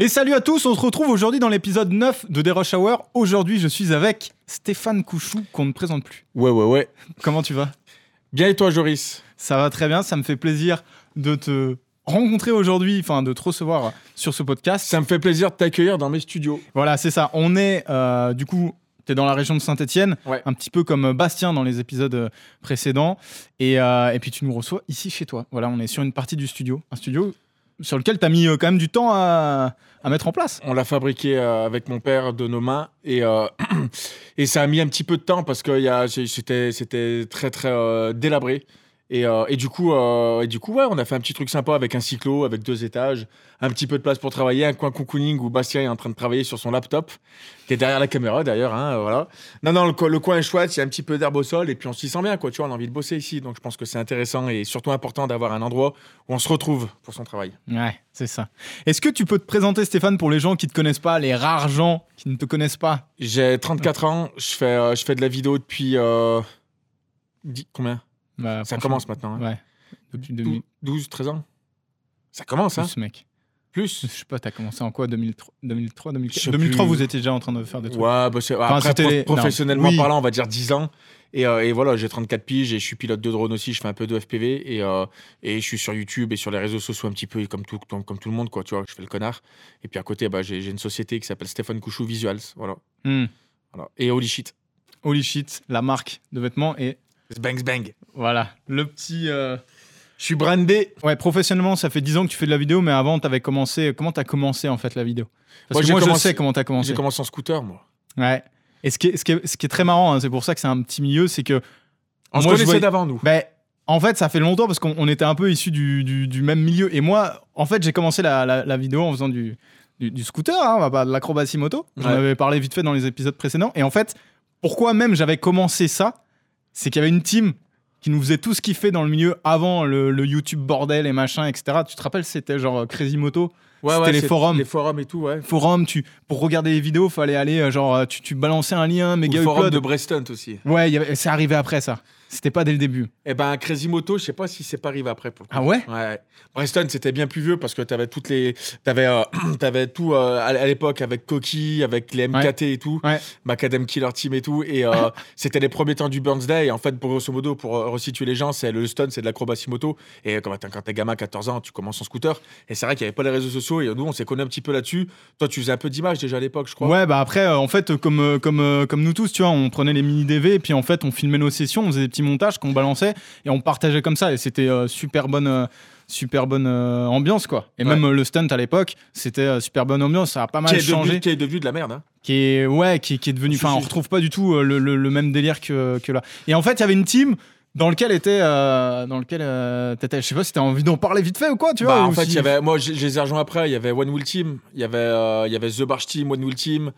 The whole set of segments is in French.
Et salut à tous, on se retrouve aujourd'hui dans l'épisode 9 de The Rush Hour. Aujourd'hui, je suis avec Stéphane Couchou, qu'on ne présente plus. Ouais, ouais, ouais. Comment tu vas? Bien et toi, Joris? Ça va très bien, ça me fait plaisir de te rencontrer aujourd'hui, enfin de te recevoir sur ce podcast. Ça me fait plaisir de t'accueillir dans mes studios. Voilà, c'est ça. On est, euh, du coup, tu es dans la région de Saint-Etienne, Ouais. un petit peu comme Bastien dans les épisodes euh, précédents. Et, euh, et puis tu nous reçois ici chez toi. Voilà, on est sur une partie du studio. Un studio sur lequel tu as mis euh, quand même du temps à, à mettre en place. On l'a fabriqué euh, avec mon père de nos mains et, euh, et ça a mis un petit peu de temps parce que c'était très très délabré. Et, euh, et du coup, euh, et du coup ouais, on a fait un petit truc sympa avec un cyclo, avec deux étages, un petit peu de place pour travailler, un coin cocooning où Bastien est en train de travailler sur son laptop, qui est derrière la caméra d'ailleurs. Hein, euh, voilà. Non, non, le, co- le coin est chouette, il y a un petit peu d'herbe au sol et puis on s'y sent bien, quoi. Tu vois, on a envie de bosser ici. Donc je pense que c'est intéressant et surtout important d'avoir un endroit où on se retrouve pour son travail. Ouais, c'est ça. Est-ce que tu peux te présenter, Stéphane, pour les gens qui ne te connaissent pas, les rares gens qui ne te connaissent pas? J'ai 34 ans, je fais, euh, je fais de la vidéo depuis. combien? Bah, Ça commence maintenant. hein. Ouais. Depuis 2000. 12, 13 ans Ça commence, hein Plus, mec. Plus Je sais pas, t'as commencé en quoi 2003, 2003 Je 2004 sais 2003, plus. vous étiez déjà en train de faire des trucs. Ouais, bah c'est- Enfin, après, c'était pro- les- professionnellement non, oui. parlant, on va dire 10 ans. Et, euh, et voilà, j'ai 34 piges et je suis pilote de drone aussi, je fais un peu de FPV et, euh, et je suis sur YouTube et sur les réseaux sociaux un petit peu comme tout, comme, tout le monde, quoi, tu vois, je fais le connard. Et puis à côté, bah, j'ai une société qui s'appelle Stéphane Couchou Visuals, voilà. Hmm. voilà. Et Holy Shit. Holy shit, la marque de vêtements et Bang bang. voilà, le petit. euh, Je suis brandé. Ouais, professionnellement, ça fait 10 ans que tu fais de la vidéo, mais avant, t'avais commencé. Comment t'as commencé en fait la vidéo? Parce Moi, que j'ai moi, je commencé- sais comment t'as commencé. J'ai commencé en scooter, moi. Ouais. Et ce qui est, ce qui est, ce qui est très marrant, hein, c'est pour ça que c'est un petit milieu, c'est que. On se moi, je connaissait d'avant, nous. Ben, en fait, ça fait longtemps parce qu'on on était un peu issus du, du- du même milieu. Et moi, en fait, j'ai commencé la, la- la vidéo en faisant du, du, du scooter, hein, de l'acrobatie moto. J'en Ouais. avais parlé vite fait dans les épisodes précédents. Et en fait, pourquoi même j'avais commencé ça C'est qu'il y avait une team qui nous faisait tout ce qu'il fait dans le milieu avant le, le YouTube bordel et machin, etc. Tu te rappelles, c'était genre euh, Crazy Moto Ouais, C'était les forums. Les forums et tout, ouais. Forum, tu, pour regarder les vidéos, fallait aller, euh, genre, euh, tu, tu balançais un lien, Ou méga le forum upload. de Breston aussi. Ouais, il y avait- c'est arrivé après ça. C'était pas dès le début. Eh ben, Crazy Moto, je sais pas si c'est pas arrivé après. Pour le coup. Ah ouais? Ouais. Breston, c'était bien plus vieux parce que t'avais toutes les. T'avais, euh, t'avais tout euh, à l'époque avec Coqui, avec les MKT et tout, Ouais. Macadam Killer Team et tout. Et euh, c'était les premiers temps du Burns Day. Et en fait, pour grosso modo, pour resituer les gens, c'est le stun, c'est de l'acrobatie moto. Et quand t'es, quand t'es gamin, 14 ans, tu commences en scooter. Et c'est vrai qu'il y avait pas les réseaux sociaux. Et nous, on s'est connus un petit peu là-dessus. Toi, tu faisais un peu d'image déjà à l'époque, je crois. Ouais, bah après, en fait, comme, comme, comme nous tous, tu vois, on prenait les mini DV et puis en fait, on filmait nos sessions, on faisait des petits montages qu'on balançait et on partageait comme ça. Et c'était euh, super bonne, euh, super bonne euh, ambiance, quoi. Et Ouais. même euh, le stunt à l'époque, c'était euh, super bonne ambiance. Ça a pas mal Qui changé. devenu, qui est devenu de la merde. Hein. Qui est, ouais, qui, qui est devenu. Enfin, on retrouve pas du tout le, le- le même délire que, que là. Et en fait, il y avait une team. Dans lequel était, euh, dans lequel euh, je sais pas si t'as envie d'en parler vite fait ou quoi, tu vois. Bah, en ou fait, si- il y avait, moi, je les rejoints après. Il y avait One Will Team, il y avait, euh, il y avait The Barge Team, One Will Team.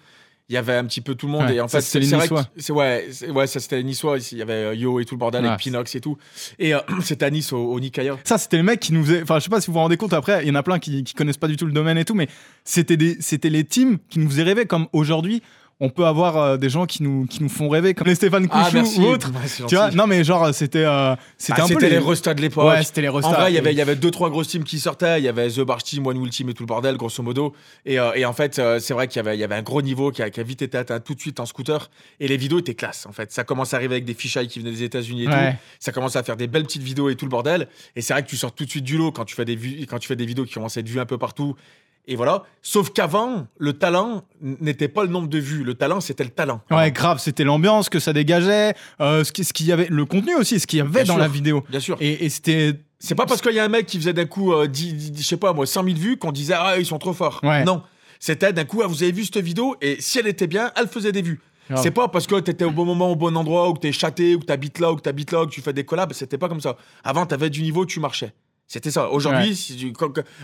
Il y avait un petit peu tout le monde. Ouais, et en fait, c'est vrai que- ouais, ouais, ça c'était les Niçois ici. Il y avait euh, Yo et tout le bordel, Ouais. avec Pinox et tout. Et euh, c'était à Nice, au, au Nikaya. Ça, c'était les mecs qui nous faisaient. Enfin, je sais pas si vous vous rendez compte, après, il y en a plein qui, qui connaissent pas du tout le domaine et tout, mais c'était les teams qui nous faisaient rêver, comme aujourd'hui, on peut avoir euh, des gens qui nous, qui nous font rêver, comme les Stéphane Couchou Ah, merci. ou autres. Ouais, Tu vois, non, mais genre, c'était euh, Ah, c'était un peu c'était les. les restas de l'époque. Ouais, c'était les En restas. vrai, il y avait, y avait deux, trois grosses teams qui sortaient. Il y avait The Barge Team, One Will Team et tout le bordel, grosso modo. Et, euh, et en fait, euh, c'est vrai qu'il y avait, y avait un gros niveau qui a, qui a vite été atteint tout de suite en scooter. Et les vidéos étaient classe, en fait. Ça commence à arriver avec des fichailles qui venaient des États-Unis et Ouais. tout. Ça commence à faire des belles petites vidéos et tout le bordel. Et c'est vrai que tu sors tout de suite du lot quand tu fais des, quand tu fais des vidéos qui commencent à être vues un peu partout. Et voilà. Sauf qu'avant, le talent n'était pas le nombre de vues. Le talent, c'était le talent. Ouais, grave, c'était l'ambiance que ça dégageait, euh, ce qui- ce qu'il y avait, le contenu aussi, ce qu'il y avait dans sûr. la vidéo. Bien sûr. Et, et c'était. C'est pas parce qu'il y a un mec qui faisait d'un coup, euh, 10, 10, je sais pas moi, 100 000 vues qu'on disait Ah, ils sont trop forts. Ouais. Non. C'était d'un coup, ah, vous avez vu cette vidéo? Et si elle était bien, elle faisait des vues. C'est pas parce que t'étais au bon moment, au bon endroit, ou que t'es chaté, ou que t'habites là, ou que t'habites là, ou que tu fais des collabs. C'était pas comme ça. Avant, t'avais du niveau, tu marchais. C'était ça. Aujourd'hui, Ouais. si tu-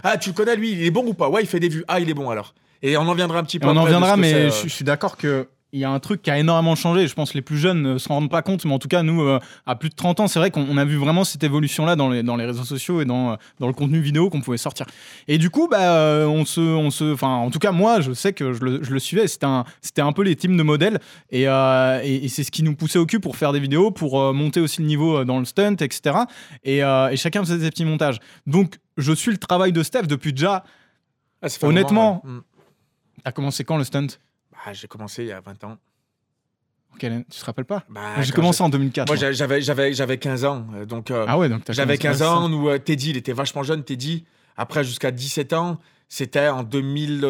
ah, tu le connais lui, il est bon ou pas? Ouais, il fait des vues. Ah, il est bon alors. Et on en viendra un petit peu. on en après viendra, mais je suis d'accord que. Il y a un truc qui a énormément changé. Je pense que les plus jeunes ne se rendent pas compte, mais en tout cas, nous, euh, à plus de 30 ans, c'est vrai qu'on on a vu vraiment cette évolution-là dans les, dans les réseaux sociaux et dans, euh, dans le contenu vidéo qu'on pouvait sortir. Et du coup, bah, euh, on se, on se, enfin, en tout cas, moi, je sais que je le, je le suivais. C'était un, c'était un peu les teams de modèles, et, et, et c'est ce qui nous poussait au cul pour faire des vidéos, pour monter aussi le niveau dans le stunt, etc. Et, et chacun faisait ses petits montages. Donc, je suis le travail de Steph depuis déjà Ah, Honnêtement, ouais. Mm. T'as commencé quand le stunt? Bah, j'ai commencé il y a 20 ans. Quelle Tu te rappelles pas? Bah, J'ai commencé en 2004. Moi, moi. j'a- j'avais, j'avais, j'avais 15 ans. euh, Donc, euh, Ah ouais, donc j'avais commencé- 15 ans. Nous, euh, Teddy, il était vachement jeune, Teddy. Après, jusqu'à 17 ans, c'était en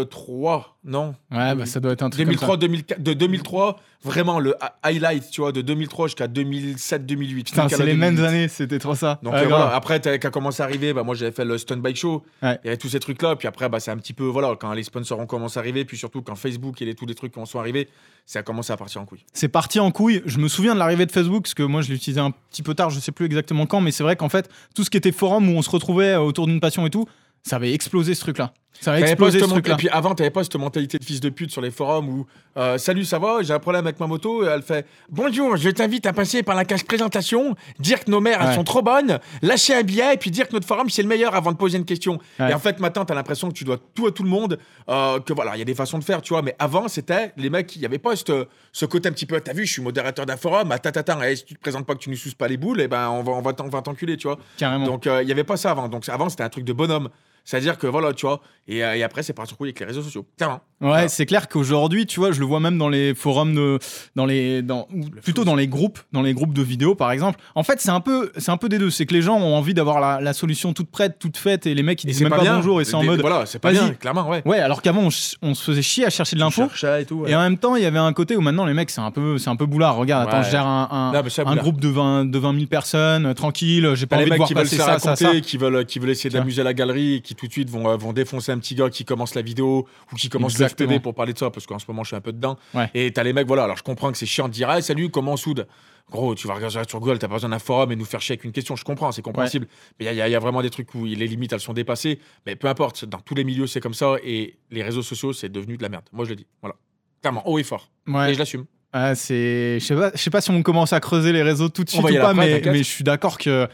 2003, non? Ouais, bah ça doit être un truc. comme 2003, 2004, de 2003, vraiment le hi- highlight, tu vois, de 2003 jusqu'à 2007, 2008. ça. Putain, Jusqu'à c'est les mêmes 2008. années, c'était trop ça. Donc Ouais, euh, voilà, après, quand commencé à arriver, bah, moi j'avais fait le Stunt Bike Show. Ouais. Il y avait tous ces trucs-là. Puis après, bah, c'est un petit peu, voilà, quand les sponsors ont commencé à arriver, puis surtout quand Facebook et les, tous les trucs qui sont arrivés, ça a commencé à partir en couille. C'est parti en couille. Je me souviens de l'arrivée de Facebook, parce que moi je l'utilisais un petit peu tard, je sais plus exactement quand, mais c'est vrai qu'en fait, tout ce qui était forum où on se retrouvait euh, autour d'une passion et tout, ça avait explosé ce truc-là. Ça pas explosé ce mon- Et truc-là. puis avant, t'avais pas cette mentalité de fils de pute sur les forums où euh, Salut, ça va? J'ai un problème avec ma moto. Et elle fait Bonjour, je t'invite à passer par la cage présentation, dire que nos mères, elles sont trop bonnes, lâcher un billet et puis dire que notre forum, c'est le meilleur avant de poser une question. Ouais. Et en fait, maintenant, t'as l'impression que tu dois tout à tout le monde. euh, que voilà, il y a des façons de faire, tu vois. Mais avant, c'était les mecs, il y avait pas cette- ce côté un petit peu T'as vu, je suis modérateur d'un forum, ah, tatata, et si tu te présentes pas que tu nous suces pas les boules, et ben on va, on va, t'enculer, tu vois. Carrément. Donc euh, il y avait pas ça avant. Donc avant c'était un truc de bonhomme. C'est-à-dire que voilà, tu vois. Et, euh, et après c'est parti avec les réseaux sociaux. Clairement. Ouais, Voilà. c'est clair qu'aujourd'hui, tu vois, je le vois même dans les forums de, dans les, dans, ou plutôt dans les groupes, dans les groupes de vidéos, par exemple. En fait, c'est un peu, c'est un peu des deux. C'est que les gens ont envie d'avoir la, la solution toute prête, toute faite, et les mecs ils Et disent même pas pas, bonjour et c'est en mode. Voilà, c'est pas bien, clairement, ouais. Ouais, alors qu'avant on, on se faisait chier à chercher de l'info. Et tout. ouais. Et en même temps, il y avait un côté où maintenant les mecs, c'est un peu, c'est un peu boulard. Regarde, attends, Ouais. je gère un, un, Non, un groupe de 20, de 20 000 personnes, euh, tranquille, j'ai pas envie de mecs voir qui veulent passer se ça, ça, qui veulent, qui veulent essayer d'amuser la galerie, qui tout de suite vont, euh, vont défoncer un petit gars qui commence la vidéo ou qui commence Exactement. l'FTV pour parler de ça, parce qu'en ce moment je suis un peu dedans. Ouais. Et t'as les mecs, voilà, alors je comprends que c'est chiant de dire, ah, salut, comment on soude Gros, tu vas regarder sur Google, t'as pas besoin d'un forum et nous faire chier avec une question. Je comprends, c'est compréhensible. Mais il y, a- y y vraiment des trucs où les limites, elles sont dépassées. Mais peu importe, dans tous les milieux, c'est comme ça. Et les réseaux sociaux, c'est devenu de la merde. Moi, je le dis. Voilà. Clairement, haut et fort. Ouais. Et je l'assume. Ah, c'est, je sais pas, je sais pas si on commence à creuser les réseaux tout de suite ou pas, après, mais, mais je suis d'accord que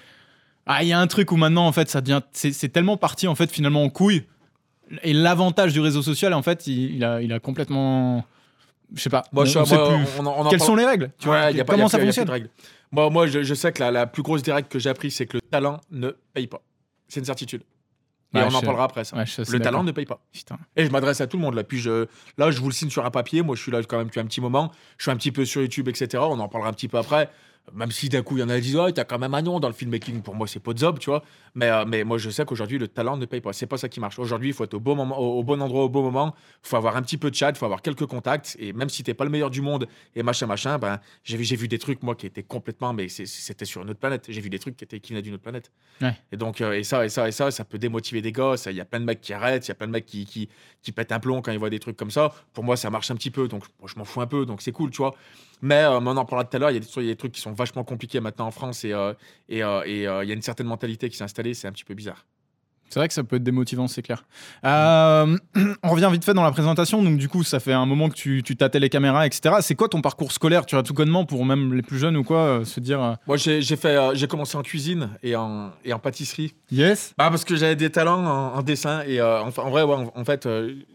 ah, il y a un truc où maintenant en fait ça devient, c'est, tellement parti en fait finalement en couille. Et l'avantage du réseau social en fait, il, il a, il a complètement, je sais pas, Moi, on, je, on moi, plus. on en- Quelles parle- sont les règles Tu vois y a pas- Comment y a ça plus- y a plus fonctionne de règles. Moi, moi je, je sais que la, la plus grosse des règles que j'ai appris, c'est que le talent ne paye pas. C'est une certitude. Et Ouais, on en parlera après ça. Ouais, le talent ne paye pas. Putain. Et je m'adresse à tout le monde là. Puis je, là, je vous le signe sur un papier. Moi, je suis là quand même depuis un petit moment. Je suis un petit peu sur YouTube, etc. On en parlera un petit peu après. Même si d'un coup, il y en a qui disent Oh, t'as quand même un nom dans le filmmaking. Pour moi, c'est pas de job, tu vois. Mais, euh, mais moi, je sais qu'aujourd'hui, le talent ne paye pas. C'est pas ça qui marche. Aujourd'hui, il faut être au bon, moment, au, au bon endroit, au bon moment. Il faut avoir un petit peu de chat, il faut avoir quelques contacts. Et même si t'es pas le meilleur du monde et machin, machin, ben, j'ai vu, vu des trucs, moi, qui étaient complètement. Mais c'était sur une autre planète. J'ai vu des trucs qui, étaient, qui venaient d'une autre planète. Ouais. Et donc, euh, et ça, et ça, et ça, ça peut démotiver des. Ça, Il y a plein de mecs qui arrêtent, il y a plein de mecs qui, qui, qui pètent un plomb quand ils voient des trucs comme ça. Pour moi, ça marche un petit peu, donc moi, je m'en fous un peu, donc c'est cool, tu vois. Mais euh, mais on en parlera tout à l'heure. Il y, a des trucs- il y a des trucs qui sont vachement compliqués maintenant en France et euh, et euh, et, euh, il y a une certaine mentalité qui s'est installée. C'est un petit peu bizarre. C'est vrai que ça peut être démotivant, c'est clair. Euh, on revient vite fait dans la présentation. Donc, du coup, ça fait un moment que tu, tu tâtais les caméras, etc. C'est quoi ton parcours scolaire? Tu as tout connement pour même les plus jeunes ou quoi euh, se dire euh, Moi, j'ai j'ai fait, j'ai commencé en cuisine et en et en pâtisserie. Yes Ah, parce que j'avais des talents en, en dessin et en vrai, ouais, en, en fait,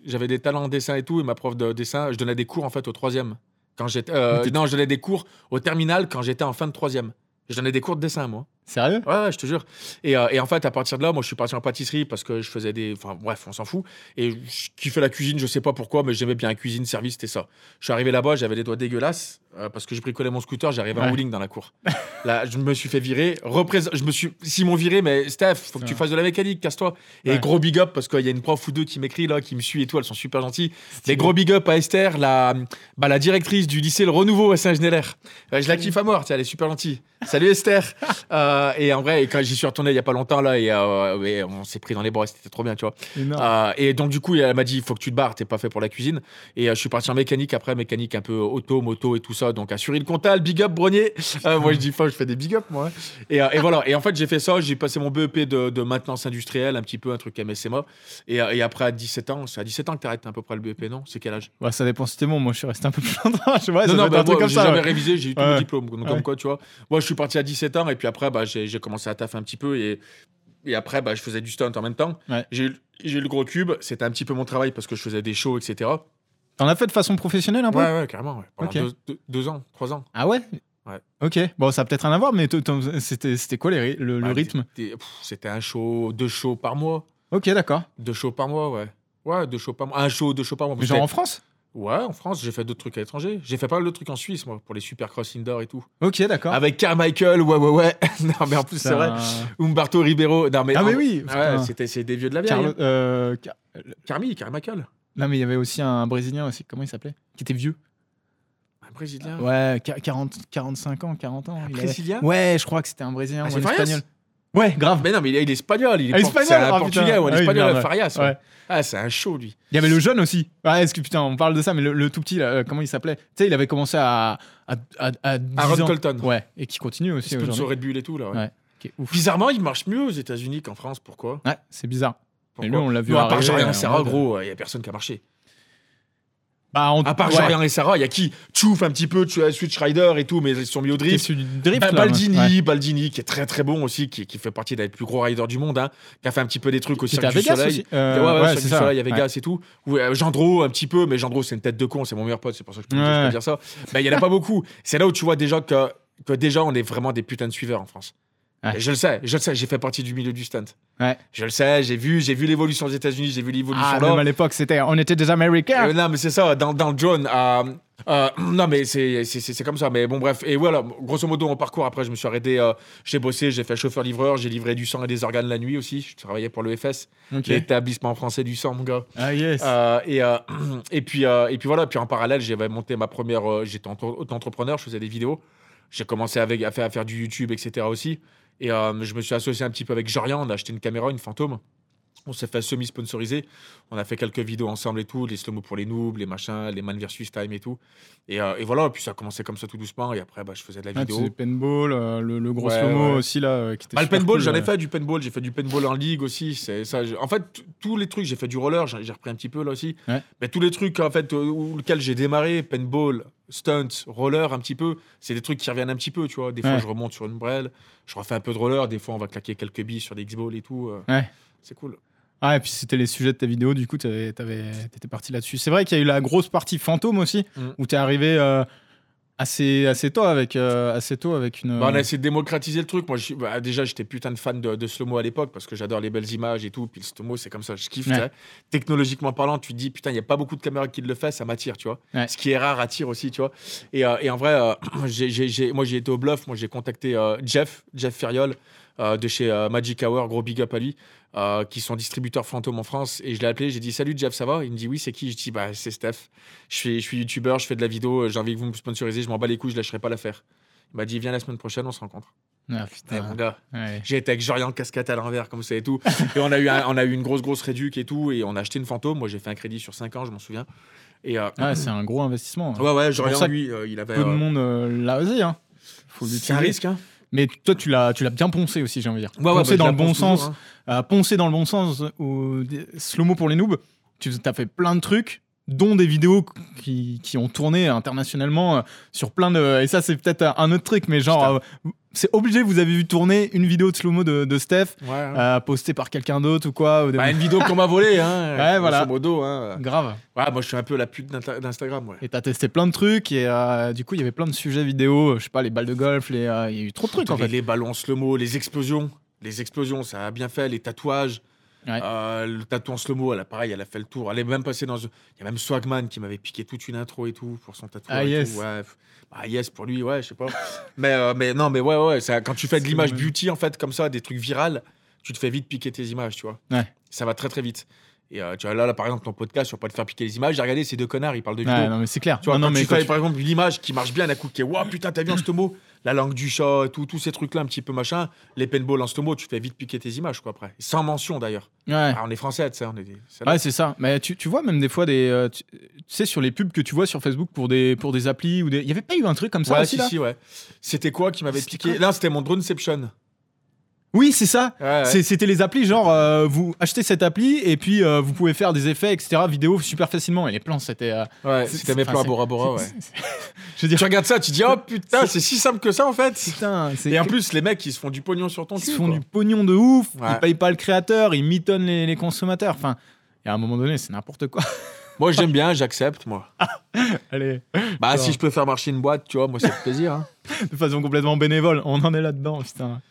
j'avais des talents en dessin et tout. Et ma prof de dessin, je donnais des cours en fait au troisième. Quand j'étais, euh, non, je donnais des cours au terminal quand j'étais en fin de troisième. Je donnais des cours de dessin, moi. Sérieux? Ouais, ouais, je te jure. Et, euh, et en fait, à partir de là, moi, je suis parti en pâtisserie parce que je faisais des. Enfin, bref, on s'en fout. Et je kiffais la cuisine, je sais pas pourquoi, mais j'aimais bien la cuisine, service, c'était ça. Je suis arrivé là-bas, j'avais les doigts dégueulasses euh, parce que j'ai bricolé mon scooter, j'arrivais en wheeling dans la cour. Là, je me suis fait virer. Représent... Je me suis. S'ils m'ont viré, mais Steph, faut que tu fasses de la mécanique, casse-toi. Et gros big up parce qu'il y a une prof ou deux qui m'écrit là, qui me suit et tout, elles sont super gentilles. Les gros big up à Esther, la, bah, la directrice du lycée Le Renouveau à Saint-Genélaire. Euh, je la kiffe à mort, elle est super gentille. Salut Esther. Euh, et en vrai, quand j'y suis retourné il y a pas longtemps là, et, euh, et on s'est pris dans les bras, c'était trop bien, tu vois. Euh, et donc du coup, elle m'a dit, il faut que tu te barres, t'es pas fait pour la cuisine. Et je suis parti en mécanique après, mécanique un peu auto, moto et tout ça. Donc assurer le Comtal, big up Brognier. Moi je dis je fais des big up moi. Et, et voilà. Et en fait, j'ai fait ça. J'ai passé mon BEP de, de maintenance industrielle, un petit peu un truc MSMA. Et, et après à 17 ans, c'est à 17 ans que t'arrêtes à peu près le BEP, non? C'est quel âge? Ouais, ça dépend si t'es bon. Moi, je suis resté un peu plus longtemps. Je sais pas, non, non, bah, un truc moi, j'ai jamais ouais. révisé, j'ai eu tous mes diplômes. Donc, Ouais. comme quoi, tu vois. Moi, je suis parti à 17 ans et puis après, bah, j'ai commencé à taffer un petit peu et, et après, bah, je faisais du stunt en même temps. Ouais. J'ai eu le gros cube, c'était un petit peu mon travail parce que je faisais des shows, etc. T'en as fait de façon professionnelle un peu? Ouais, ouais, carrément. Ouais. Pendant deux, deux- deux ans, trois ans. Ah ouais? Ouais. Ok, bon, ça a peut-être rien à voir, mais c'était c'était quoi les le, le Bah, rythme? C'était un show, deux shows par mois. Ok, d'accord. Deux shows par mois, ouais. Ouais, deux shows par mois. Un show, deux shows par mois. Mais genre en France? Ouais, en France, j'ai fait d'autres trucs à l'étranger. J'ai fait pas mal de trucs en Suisse, moi, pour les Supercross Indoor et tout. Ok, d'accord. Avec Carmichael, ouais, ouais, ouais. non, mais en plus, c'est vrai. Umberto Ribeiro. Non, mais, Ah, mais oui, Ouais, c'était c'est des vieux de la vieille. Hein. euh, Car- Carmi, Carmichael. Non, mais il y avait aussi un Brésilien aussi. Comment il s'appelait? Qui était vieux. Un Brésilien. Ouais, qua- 40, 45 ans, 40 ans. avait- Brésilien? Ouais, je crois que c'était un Brésilien Ah, ou c'est un espagnol. Ouais, grave. Mais non, mais il est, il est espagnol. Il est Ah, espagnol, C'est un ah, putain. portugais ou un Ah espagnol. Farias. ouais. Ouais. Ah, c'est un show, lui. Il y avait le jeune aussi. Ouais, est-ce que putain, on parle de ça, mais le, le tout petit, là, euh, comment il s'appelait? Tu sais, il avait commencé à, à, à, à 10 Aaron ans. Colton. Ouais, et qui continue aussi aujourd'hui. Red Bull et tout, là. ouais. Ouais. Est ouf. Bizarrement, il marche mieux aux États-Unis qu'en France. Pourquoi? Ouais, c'est bizarre. Pourquoi lui, on l'a vu Nous, à part Jorian euh, Serra, gros, il y a personne qui a marché. Bah, on, À part ouais. Jorian et Sarah, il y a qui Chouf un petit peu, tu as Switch Rider et tout, mais ils sont mis au drift. drift. Ba- là, Baldini, ouais. Baldini, qui est très très bon aussi, qui, qui fait partie des plus gros riders du monde, hein, qui a fait un petit peu des trucs au Cirque du Vegas Soleil. aussi. Euh, ouais, ouais, Cirque du. Soleil à. Vegas et tout. Ou euh, Gendro un petit peu, mais Gendro c'est une tête de con, c'est mon meilleur pote, c'est pour ça que je peux, je peux Ouais. dire ça. Mais il y en a pas beaucoup. C'est là où tu vois déjà que, que déjà on est vraiment des putains de suiveurs en France. Ouais. Je le sais, je le sais, j'ai fait partie du milieu du stunt. Ouais. Je le sais, j'ai vu, j'ai vu l'évolution aux États-Unis, j'ai vu l'évolution Ah, là. même à l'époque, c'était, on était des Américains. Euh, non, mais c'est ça, dans, dans le drone. euh, euh, non, mais c'est c'est- c'est- c'est comme ça. Mais bon, bref. Et voilà, grosso modo, mon parcours, après, je me suis arrêté. j'ai bossé, j'ai fait chauffeur-livreur, j'ai livré du sang et des organes la nuit aussi. Je travaillais pour le FS, Ok. l'établissement français du sang, mon gars. Ah, yes. Et, et, puis, et puis voilà, puis en parallèle, j'avais monté ma première. J'étais auto- auto-entrepreneur, je faisais des vidéos. J'ai commencé avec, à, faire, du YouTube, etc. aussi. Et euh, je me suis associé un petit peu avec Jorian. On a acheté une caméra, une fantôme. On s'est fait semi-sponsoriser. On a fait quelques vidéos ensemble et tout, les slow-mo pour les noobs, les machins, les man versus time et tout. Et, euh, et voilà, puis ça a commencé comme ça tout doucement. Et après, bah, je faisais de la Ah, tu vidéo. paintball, euh, le, le gros Ouais, slow-mo ouais. aussi là, euh, qui était Bah, le paintball, cool, j'en ai euh. fait du paintball. J'ai fait du paintball en ligue aussi. C'est ça. En fait, tous les trucs, j'ai fait du roller. J'ai repris un petit peu là aussi. Ouais. Mais tous les trucs en fait où lesquels j'ai démarré, paintball, stunt, roller, un petit peu, c'est des trucs qui reviennent un petit peu. Tu vois, des fois je remonte sur une brelle, je refais un peu de roller. Des fois, on va claquer quelques billes sur des X-balls et tout. Ouais. C'est cool. Ah, et puis c'était les sujets de ta vidéo, du coup, t'étais parti là-dessus. C'est vrai qu'il y a eu la grosse partie fantôme aussi, Mm. où t'es arrivé euh, assez, assez, tôt avec, euh, assez tôt avec une. Bah, on a essayé de démocratiser le truc. Moi, bah, déjà, j'étais putain de fan de, de slow-mo à l'époque parce que j'adore les belles images et tout. Puis le slow-mo, c'est comme ça, je kiffe. Ouais. Technologiquement parlant, tu te dis, putain, il n'y a pas beaucoup de caméras qui le fait, ça m'attire, tu vois. Ouais. Ce qui est rare attire aussi, tu vois. Et, euh, et en vrai, moi, j'ai été au bluff. Moi, j'ai contacté Jeff, Jeff Ferriol de chez euh, Magic Hour, gros big up à lui. euh, qui sont distributeurs fantômes en France et je l'ai appelé j'ai dit salut Jeff ça va? Il me dit oui c'est qui? Je dis bah c'est Steph je suis je suis youtubeur je fais de la vidéo j'ai envie que vous me sponsorisez je m'en bats les couilles je lâcherai pas l'affaire il m'a dit viens la semaine prochaine on se rencontre Ah, Eh, putain. Ouais. j'ai été avec Jorian casquette à l'envers comme ça et tout. Et on a eu un- on a eu une grosse grosse réduc et tout et on a acheté une fantôme. Moi j'ai fait un crédit sur 5 ans, je m'en souviens. Et euh, Ah, c'est un gros investissement. ouais ouais, pour Jorian lui, euh, il avait Peu de euh, monde euh, l'a osé. Hein. Faut c'est un risque hein. Mais toi, tu l'as, tu l'as bien poncé aussi, j'ai envie de dire. Ouais, ouais, poncé bah, dans le bon toujours, sens. hein. euh, poncer dans le bon sens au slow-mo pour les noobs. Tu as fait plein de trucs, dont des vidéos qui, qui ont tourné internationalement euh, sur plein de. Et ça, c'est peut-être un autre truc, mais genre, euh, c'est obligé, vous avez vu tourner une vidéo de slow-mo de, de Steph, Ouais, ouais. euh, postée par quelqu'un d'autre ou quoi. ou des- Bah, une vidéo qu'on m'a volée hein. Ouais, voilà. modo hein. Grave. Ouais, moi je suis un peu la pute d'Insta- d'Instagram ouais. Et t'as testé plein de trucs, et euh, du coup, il y avait plein de sujets vidéo, je sais pas, les balles de golf, euh, il y a eu trop de trucs en fait. les ballons slow-mo, les explosions, les explosions, ça a bien fait, les tatouages. Ouais. Euh, le tatou en slow-mo, elle a pareil, elle a fait le tour. Elle est même passée dans. Il y a même Swagman qui m'avait piqué toute une intro et tout pour son tatouage. Ah, et yes. tout, ouais. Ah yes pour lui, ouais, je sais pas. mais, euh, mais non, mais ouais, ouais, ça, quand tu fais de l'image beauty en fait comme ça, des trucs virales, tu te fais vite piquer tes images, tu vois. Ouais. Ça va très très vite. Et euh, tu vois là, là, par exemple, ton podcast, sur pas te faire piquer les images. J'ai regardé ces deux connards, ils parlent de vidéo. Non, mais c'est clair. Tu vois, non, non, quand mais tu fais tu- par exemple une image qui marche bien d'un coup, qui est waouh putain, t'as vu en stomo La langue du chat, et tout, tous ces trucs-là, un petit peu machin. Les paintballs en stomo, tu fais vite piquer tes images, quoi, après. Sans mention d'ailleurs. Ouais. Ah, on est français, tu sais, on est des. Ouais, c'est ça. Mais tu, tu vois même des fois des, euh, tu, sais sur les pubs que tu vois sur Facebook pour des pour des applis ou des, il y avait pas eu un truc comme ça Ouais, aussi si, là si, ouais. C'était quoi qui m'avait piqué Là, c'était mon Droneception. Oui, c'est ça. Ouais, ouais. C'est- C'était les applis genre euh, vous achetez cette appli et puis euh, vous pouvez faire des effets etc vidéo super facilement et les plans c'était. euh, Ouais, c'était mes plans à Bora Bora, ouais. Je veux dire Tu regardes ça, tu dis, oh putain, c'est- si simple que ça en fait. putain. c'est- Et en plus, les mecs, ils se font du pognon sur ton ils cul. se font quoi. du pognon de ouf. Ouais. Ils payent pas le créateur, ils mitonnent les, les consommateurs. Enfin, et à un moment donné c'est n'importe quoi. Moi, j'aime bien, j'accepte, moi. Allez, Bah, si je peux faire marcher une boîte, tu vois, moi, ça fait plaisir. hein. de façon complètement bénévole. On en est là-dedans, putain.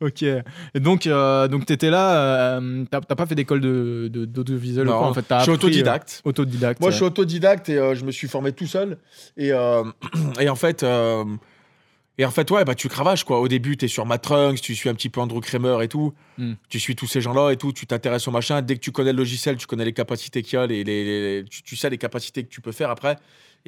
Ok. Et donc, euh, donc t'étais là. euh, T'as pas fait d'école de de- d'audiovisuel ou Non, quoi en fait? T'as je suis appris, autodidacte. euh, autodidacte. Moi, je suis autodidacte et je me suis formé tout seul. Et, et en fait, et en fait, ouais, bah tu cravaches quoi. Au début, t'es sur Matrunks, tu suis un petit peu Andrew Kramer et tout. Hmm. Tu suis tous ces gens-là et tout. Tu t'intéresses au machin. Dès que tu connais le logiciel, tu connais les capacités qu'il y a, les, les- les- tu, tu sais les capacités que tu peux faire après.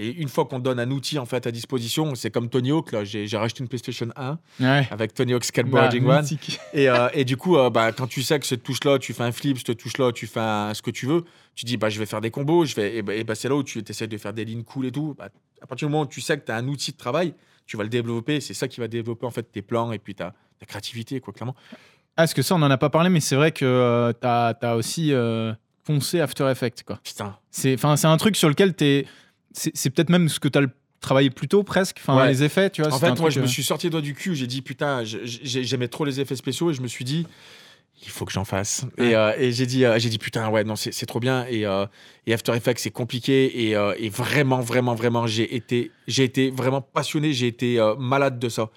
Et une fois qu'on te donne un outil en fait à disposition, c'est comme Tony Hawk. Là, j'ai racheté une PlayStation 1 Ouais. avec Tony Hawk Skateboarding Bah, One. Et, euh, et du coup, euh, bah, quand tu sais que cette touche-là, tu fais un flip, cette touche-là, tu fais un- ce que tu veux, tu dis, bah, je vais faire des combos, je vais, et, bah, bah, c'est là où tu essaies de faire des lignes cool et tout. Bah, à partir du moment où tu sais que tu as un outil de travail, tu vas le développer. C'est ça qui va développer en fait tes plans et puis ta, ta créativité, quoi, clairement. Ah, parce que ça, on en a pas parlé, mais c'est vrai que euh, t'as as aussi euh, poncé After Effects, quoi. Putain. C'est, un truc sur lequel t'es. C'est c'est peut-être même ce que t'as le travaillé plus tôt, presque. Enfin, Ouais. les effets, tu vois. En fait, moi, truc, je me euh, suis sorti les doigts du cul. J'ai dit, putain, j'aimais trop les effets spéciaux et je me suis dit, il faut que j'en fasse. Et, euh, et j'ai dit, euh, j'ai dit, putain, ouais, non, c'est trop bien. Et, euh, et After Effects, c'est compliqué. Et, et vraiment, vraiment, vraiment, j'ai été, j'ai été vraiment passionné. J'ai été malade de ça.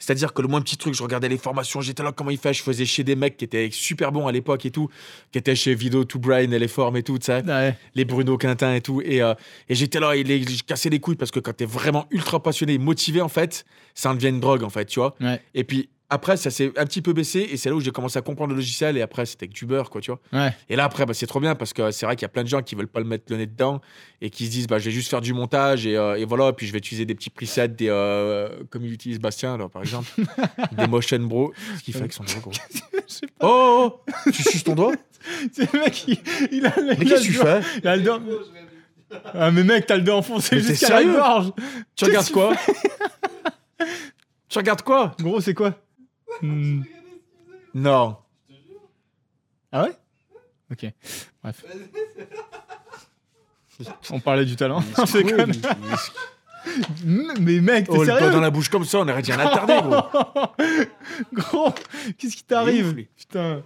C'est-à-dire que le moins petit truc, je regardais les formations, j'étais là, comment il fait? Je faisais chez des mecs qui étaient super bons à l'époque et tout, qui étaient chez Video to Brain et les formes et tout, tu sais Ouais. les Bruno Quintin et tout. Et, euh, et j'étais là, et les, je cassais les couilles parce que quand t'es vraiment ultra passionné et motivé, en fait, ça en devient une drogue, en fait, tu vois. Ouais. Et puis après, ça s'est un petit peu baissé et c'est là où j'ai commencé à comprendre le logiciel et après, c'était que du beurre, quoi, tu vois. Ouais. Et là, après, bah, c'est trop bien parce que c'est vrai qu'il y a plein de gens qui veulent pas le mettre le nez dedans et qui se disent, bah, je vais juste faire du montage et, euh, et voilà, puis je vais utiliser des petits presets, des, euh, comme il utilise Bastien, alors, par exemple, des motion bro. Ce qu'il fait avec son doigt, gros. Oh, oh, oh, tu suces ton doigt C'est le mec, il, il a, Mais il a qu'est-ce que tu le fais il a le doigt- Ah, mais mec, t'as le doigt enfoncé Mais jusqu'à la gorge. Tu regardes quoi Tu regardes quoi Gros, c'est quoi Hmm. Non. Ah ouais? Ok. Bref. On parlait du talent. C'est Cool. con. Mais mec, t'es Oh, le doigt dans la bouche comme ça, on aurait dit un attardé, gros. Gros, qu'est-ce qui t'arrive? Putain.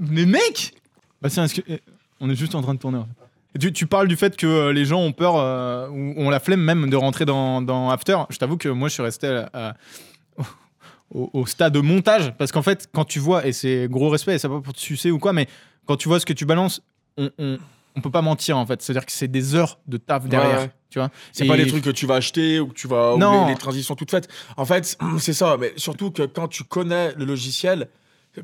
Mais mec Bah tiens, eh, On est juste en train de tourner. en fait. Et Tu, tu parles du fait que euh, les gens ont peur euh, ou ont la flemme même de rentrer dans, dans After. Je t'avoue que moi, je suis resté à- à- au, au stade de montage parce qu'en fait, quand tu vois, et c'est gros respect, et ça pas pour te sucer ou quoi, mais quand tu vois ce que tu balances, on, on, on peut pas mentir en fait. C'est-à-dire que c'est des heures de taf derrière. ouais. Tu vois C'est Et- pas des trucs que tu vas acheter ou que tu vas. ou Non. les, les transitions toutes faites. En fait, c'est ça. Mais surtout que quand tu connais le logiciel.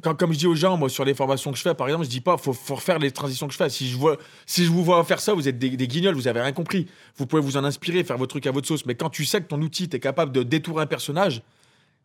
Quand, comme je dis aux gens, moi, sur les formations que je fais, par exemple, je dis pas, faut, faut refaire les transitions que je fais. Si je, vois, si je vous vois faire ça, vous êtes des, des guignols, vous avez rien compris. Vous pouvez vous en inspirer, faire votre truc à votre sauce. Mais quand tu sais que ton outil, est capable de détourer un personnage,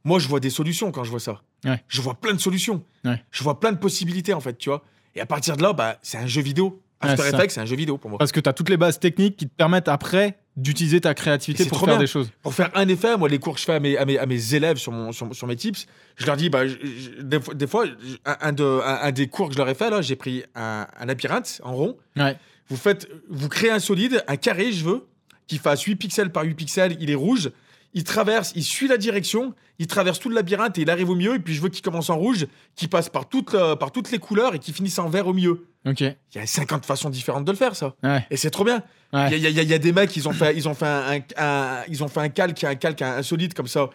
moi, je vois des solutions quand je vois ça. Ouais. Je vois plein de solutions. Ouais. Je vois plein de possibilités, en fait, tu vois. Et à partir de là, bah, c'est un jeu vidéo. After. Effects, c'est un jeu vidéo pour moi. Parce que tu as toutes les bases techniques qui te permettent après d'utiliser ta créativité pour faire bien. des choses. Pour faire un effet, moi, les cours que je fais à mes, à mes, à mes élèves sur, mon, sur, sur mes tips, je leur dis, bah, je- je- des, fois- des fois, je- un, un de, un, un des cours que je leur ai fait, là, j'ai pris un, un labyrinthe en rond. Ouais. Vous, faites, vous créez un solide, un carré, je veux, qui fasse 8 pixels par 8 pixels, il est rouge. Il traverse, il suit la direction, il traverse tout le labyrinthe et il arrive au milieu. Et puis je veux qu'il commence en rouge, qu'il passe par toutes, euh, par toutes les couleurs et qu'il finisse en vert au milieu. Ok. Il y a 50 façons différentes de le faire, ça. Ouais. Et c'est trop bien. Il Ouais. y, y y a des mecs, ils ont fait, ils ont fait un, un- un- ils ont fait un calque, un calque, solide comme ça.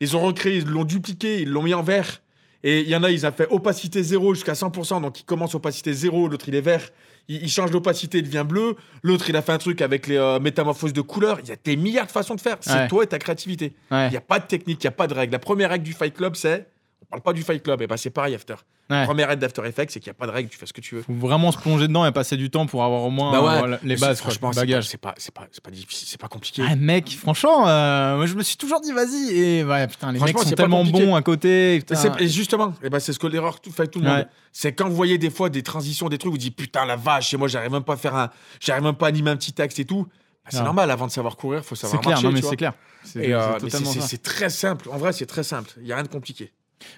Ils ont recréé, ils l'ont dupliqué, ils l'ont mis en vert. Et il y en a, ils ont fait opacité 0 jusqu'à 100%. Donc, il commence opacité 0, l'autre, il est vert. Il, il change d'opacité, il devient bleu. L'autre, il a fait un truc avec les euh, métamorphoses de couleurs. Il y a des milliards de façons de faire. C'est Ouais. toi et ta créativité. Ouais. Il n'y a pas de technique, il n'y a pas de règle. La première règle du Fight Club, c'est. On parle pas du Fight Club. Et ben, c'est pareil, After. Ouais. Première règle d'After Effects, c'est qu'il n'y a pas de règle, tu fais ce que tu veux. Faut vraiment se plonger dedans et passer du temps pour avoir au moins Bah ouais. euh, les bases, quoi, franchement, le c'est pas- bagage. c'est pas, c'est pas, pas difficile, c'est pas compliqué. Ah, mec, franchement, euh, moi je me suis toujours dit vas-y et ouais, putain, les mecs sont pas tellement bons à côté. Et, putain. c'est- et justement, c'est ce que l'erreur fait tout le monde. C'est quand vous voyez des fois des transitions, des trucs, vous dites putain la vache, et moi j'arrive même pas à faire un, j'arrive même pas à animer un petit texte et tout. Bah, c'est normal, avant de savoir courir, faut C'est savoir clair, marcher. c'est clair. C'est Et, euh, c'est très simple. En vrai, c'est très simple. Il y a rien de compliqué.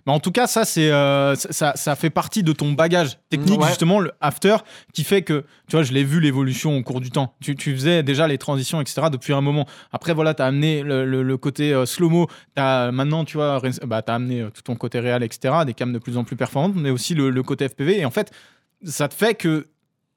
Mais en tout cas, ça, c'est, euh, ça- ça, fait partie de ton bagage technique, Ouais. justement, le after, qui fait que, tu vois, je l'ai vu l'évolution au cours du temps. Tu, tu faisais déjà les transitions, etc., depuis un moment. Après, voilà, tu as amené le, le- le côté euh, slow-mo. T'as- Maintenant, tu vois, bah, tu as amené euh, tout ton côté réel, etc., des cams de plus en plus performantes, mais aussi le, le côté FPV. Et en fait, ça te fait que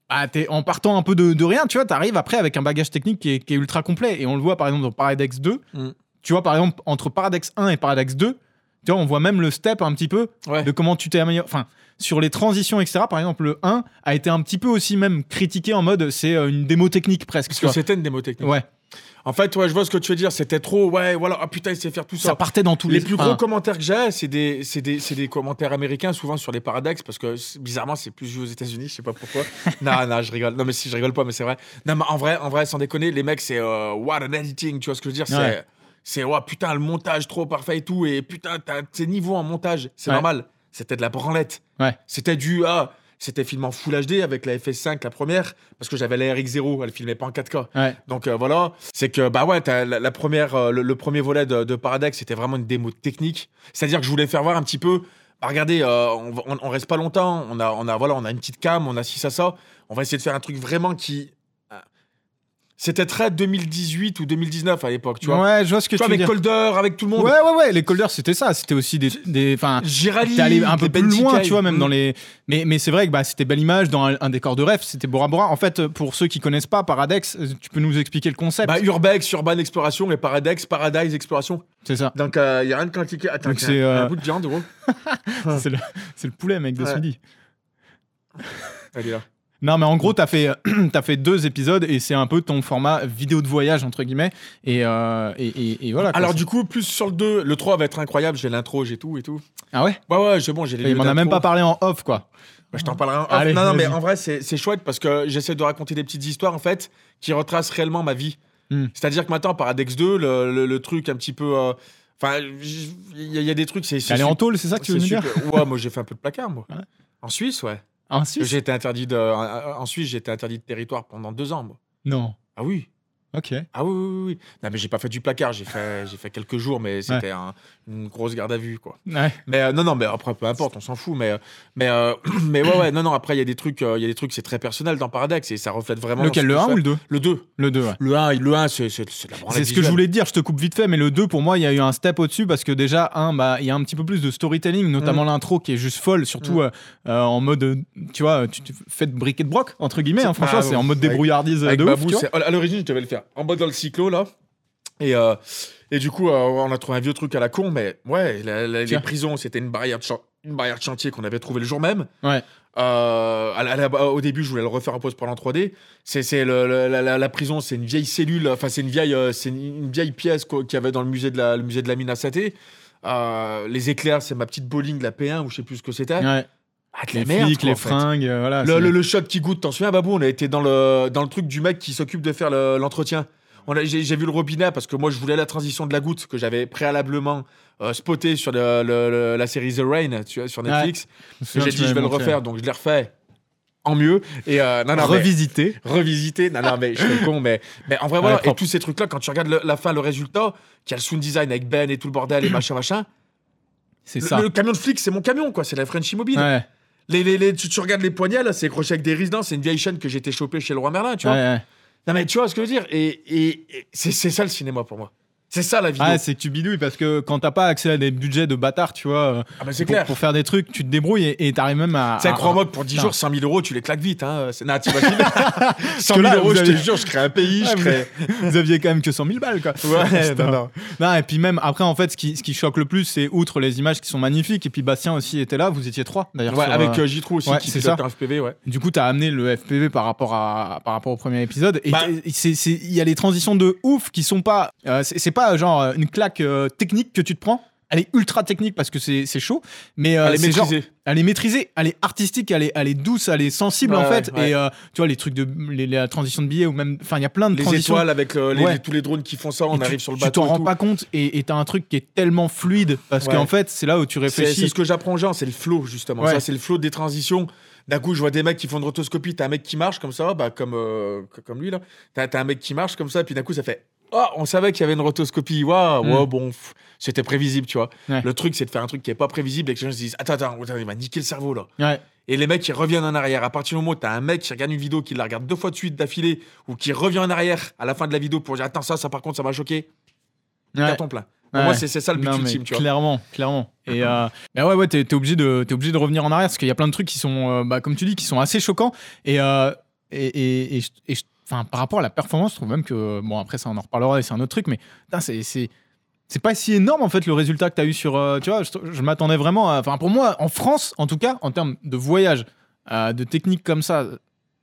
bah, t'es- en partant un peu de, de rien, tu vois, t'arrives après avec un bagage technique qui est, qui est ultra complet. Et on le voit par exemple dans Paradex 2. Mm. Tu vois, par exemple, entre Paradex 1 et Paradex 2, tu vois, on voit même le step un petit peu Ouais. de comment tu t'es amélioré. Enfin, sur les transitions, etc. Par exemple, le 1 a été un petit peu aussi même critiqué en mode c'est euh, une démo technique presque. Parce que c'était une démo technique. Ouais, En fait, ouais, je vois ce que tu veux dire. C'était trop, ouais, voilà, ah putain, il sait faire tout ça ça. partait dans tous les Les plus gros commentaires que j'ai, c'est des, c'est des, c'est des commentaires américains, souvent sur les paradoxes, parce que bizarrement, c'est plus vu aux États-Unis, je sais pas pourquoi. non, non, je rigole. Non, mais si, je rigole pas, mais c'est vrai. Non, mais en vrai, en vrai, sans déconner, les mecs, c'est euh, what an editing, tu vois ce que je veux dire Ouais. C'est, c'est, ouais, putain, le montage trop parfait et tout, et putain, t'as tes niveaux en montage, c'est Ouais. normal. C'était de la branlette. Ouais. C'était du, ah, c'était filmé en Full HD avec la FS5, la première, parce que j'avais la RX0, elle filmait pas en 4K. Ouais. Donc euh, voilà, c'est que bah ouais, la, la première, euh, le, le premier volet de, de Paradex, c'était vraiment une démo technique. C'est-à-dire que je voulais faire voir un petit peu. Bah, regardez, euh, on- on reste pas longtemps. On a, on a voilà, on a une petite cam, on a ci ça ça. On va essayer de faire un truc vraiment qui. Euh, C'était très 2018 ou 2019 à l'époque, tu vois. Ouais, je vois ce que tu tu vois, veux avec dire. Colder, avec tout le monde. Ouais, ouais, ouais, les colders, c'était ça. C'était aussi des. des enfin, T'es allé un peu plus Ben loin, tu vois, même Mm. dans les. Mais, mais c'est vrai que bah, c'était belle image dans un, un décor de rêve, c'était Bora Bora. En fait, pour ceux qui connaissent pas Paradex, euh, tu peux nous expliquer le concept Bah, Urbex, Urban Exploration et Paradex, Paradise Exploration. C'est ça. Donc, il y a rien de compliqué. Attends, c'est, euh, un bout de viande, gros. c'est le, le poulet, mec, de ce Ouais. midi. Elle est là. Non, mais en gros, t'as fait, t'as fait deux épisodes et c'est un peu ton format vidéo de voyage, entre guillemets. Et, euh, et, et- et voilà. quoi. Alors, C'est- du coup, plus sur le 2, le 3 va être incroyable. J'ai l'intro, j'ai tout et tout. Ah ouais? Ouais, ouais, j'ai bon, j'ai les Il m'en a même pas parlé en off, quoi. Bah, je t'en parlerai en off. Allez, non, non, mais en vrai, c'est c'est chouette parce que j'essaie de raconter des petites histoires, en fait, qui retracent réellement ma vie. Hmm. C'est-à-dire que maintenant, Paradex 2, le, le- le truc un petit peu. euh, Enfin, il y, a- il y a des trucs, c'est. c'est Elle est en tôle, c'est ça que tu veux c'est nous dire? Ouais, moi, j'ai fait un peu de placard, moi. Ouais. En Suisse, ouais. En Suisse? J'ai été interdit de. En Suisse, interdit de territoire pendant deux ans, moi. Non. Ah oui. Ok. Ah oui, oui, oui. Non, mais j'ai pas fait du placard, j'ai fait, j'ai fait quelques jours, mais c'était un- une grosse garde à vue, quoi. Ouais. Mais euh, non, non, mais après, peu importe, on s'en fout. Mais, euh, mais, euh, mais ouais, ouais, non, non, après, il y a des trucs, euh, il y a des trucs, c'est très personnel dans Paradex et ça reflète vraiment. Lequel, le que 1 je ou le 2 Le 2. Le 2, ouais. Le 1, le 1 c'est c'est- c'est la C'est ce que je voulais te dire, je te coupe vite fait, mais le 2, pour moi, il y a eu un step au-dessus parce que déjà, un, bah, il y a un petit peu plus de storytelling, notamment l'intro qui est juste folle, surtout Mm. en mode, tu vois, tu, tu fais de briquet de broc, entre guillemets, hein, franchement, ah, c'est en mode débrouillardise de ouf, à l'origine, je devais le faire en bas dans le cyclo, là. Et, euh, et du coup, euh, on a trouvé un vieux truc à la con, mais ouais, la- la- les prisons, c'était une barrière, de une barrière de chantier qu'on avait trouvé le jour même. Ouais. Euh, à la- à la- au début, je voulais le refaire en post-prod en 3D. C'est la, la- prison, c'est une vieille cellule, enfin c'est une vieille, c'est une, une vieille pièce qu'il y avait dans le musée de la, le musée de la mine à Saté. Euh, les éclairs, c'est ma petite bowling, la P1 ou je sais plus ce que c'était. Ouais. Ah, de Les merde, flics, quoi, les en fait. fringues, euh, voilà. Le, le- le shot qui goûte, t'en souviens, Babou On a été dans le, dans le truc du mec qui s'occupe de faire le- l'entretien. On a- J'ai j'ai vu le robinet parce que moi je voulais la transition de la goutte que j'avais préalablement euh, spoté sur le- le- le- la série The Rain tu vois, sur Netflix. Je me Et souviens, J'ai tu dit je vais m'avais le montré. refaire donc je l'ai refait en mieux. Et euh, non, non, mais- Revisité. revisiter. Non, non, mais je le con, mais, mais en vrai, voilà. Ouais, et propre. tous ces trucs-là, quand tu regardes le- la fin, le résultat, qui a le sound design avec Ben et tout le bordel et machin, machin. C'est Le, ça. le camion de flic, c'est mon camion, quoi. C'est la French Mobile. Ouais, Les, les, les- tu, tu regardes les poignets, là, c'est accroché avec des résidents. C'est une vieille chaîne que j'ai été chopé chez le roi Merlin, tu vois. ouais, ouais. Non, mais tu vois ce que je veux dire? Et, et, et c'est ça le cinéma pour moi. C'est ça la vidéo. Ah, c'est que tu bidouilles parce que quand t'as pas accès à des budgets de bâtard, tu vois, euh, Ah, bah, c'est pour, clair. pour faire des trucs, tu te débrouilles et et t'arrives même à. C'est à- crois-moi que pour 10 Putain. jours, 100 000 euros, tu les claques vite. Hein. C'est- t'imagines 100 000 là, euros, je te jure, je crée un pays, je crée. Vous aviez quand même que 100 000 balles, quoi. Ouais, non, non. Non, et puis même après, en fait, ce qui, ce qui choque le plus, c'est outre les images qui sont magnifiques, et puis Bastien aussi était là, vous étiez trois d'ailleurs. Ouais, sur, avec euh, euh, J-Trou aussi, ouais, qui c'est ça. un FPV, ouais. Du coup, t'as amené le FPV par rapport, à, par rapport au premier épisode. Et Bah- il y a les transitions de ouf qui sont pas. euh, c'est pas genre euh, une claque euh, technique que tu te prends. Elle est ultra technique parce que c'est c'est chaud. Mais euh, Elle est c'est genre- maîtrisée. elle est maîtrisée, elle est artistique, elle est, elle est douce, elle est sensible Ouais, en fait. ouais. Et euh, tu vois, les trucs de. Les, la transition de billets ou même. Enfin, il y a plein de Les transitions. étoiles avec le- les- Ouais. les- tous les drones qui font ça, on Et tu- arrive sur le tu bateau. t'en et rends tout. pas compte et et t'as un truc qui est tellement fluide parce Ouais. qu'en fait, c'est là où tu C'est c'est réfléchis. ce que j'apprends aux gens, c'est le flow justement. Ouais. Ça, c'est le flow des transitions. D'un coup, je vois des mecs qui font de rotoscopie. T'as un mec qui marche comme ça, bah, comme, euh, co- comme lui là. T'as t'as un mec qui marche comme ça, puis d'un coup, ça fait. Oh, on savait qu'il y avait une rotoscopie. Waouh, Mm. ouais, bon, c'était prévisible, tu vois. Ouais. Le truc, c'est de faire un truc qui est pas prévisible et que les gens se disent Attends, attends, attends, il m'a niqué le cerveau là. Ouais. Et les mecs qui reviennent en arrière. À partir du moment où t'as un mec qui regarde une vidéo, qui la regarde deux fois de suite d'affilée, ou qui revient en arrière à la fin de la vidéo pour dire Attends, ça, ça par contre, ça m'a choqué. Ouais. Carton plein. Ouais. moi, c'est ça le but Non, ultime, tu vois. Clairement, clairement. Et euh, mais ouais, ouais, t'es t'es obligé de, t'es obligé de revenir en arrière parce qu'il y a plein de trucs qui sont, euh, bah, comme tu dis, qui sont assez choquants. Et euh, et, et, et enfin, par rapport à la performance, je trouve même que. Bon, après, ça, on en reparlera et c'est un autre truc, mais c'est. c'est- c'est pas si énorme en fait le résultat que tu as eu sur. euh, tu vois, je, je m'attendais vraiment à. Enfin, pour moi, en France, en tout cas, en termes de voyage, euh, de technique comme ça,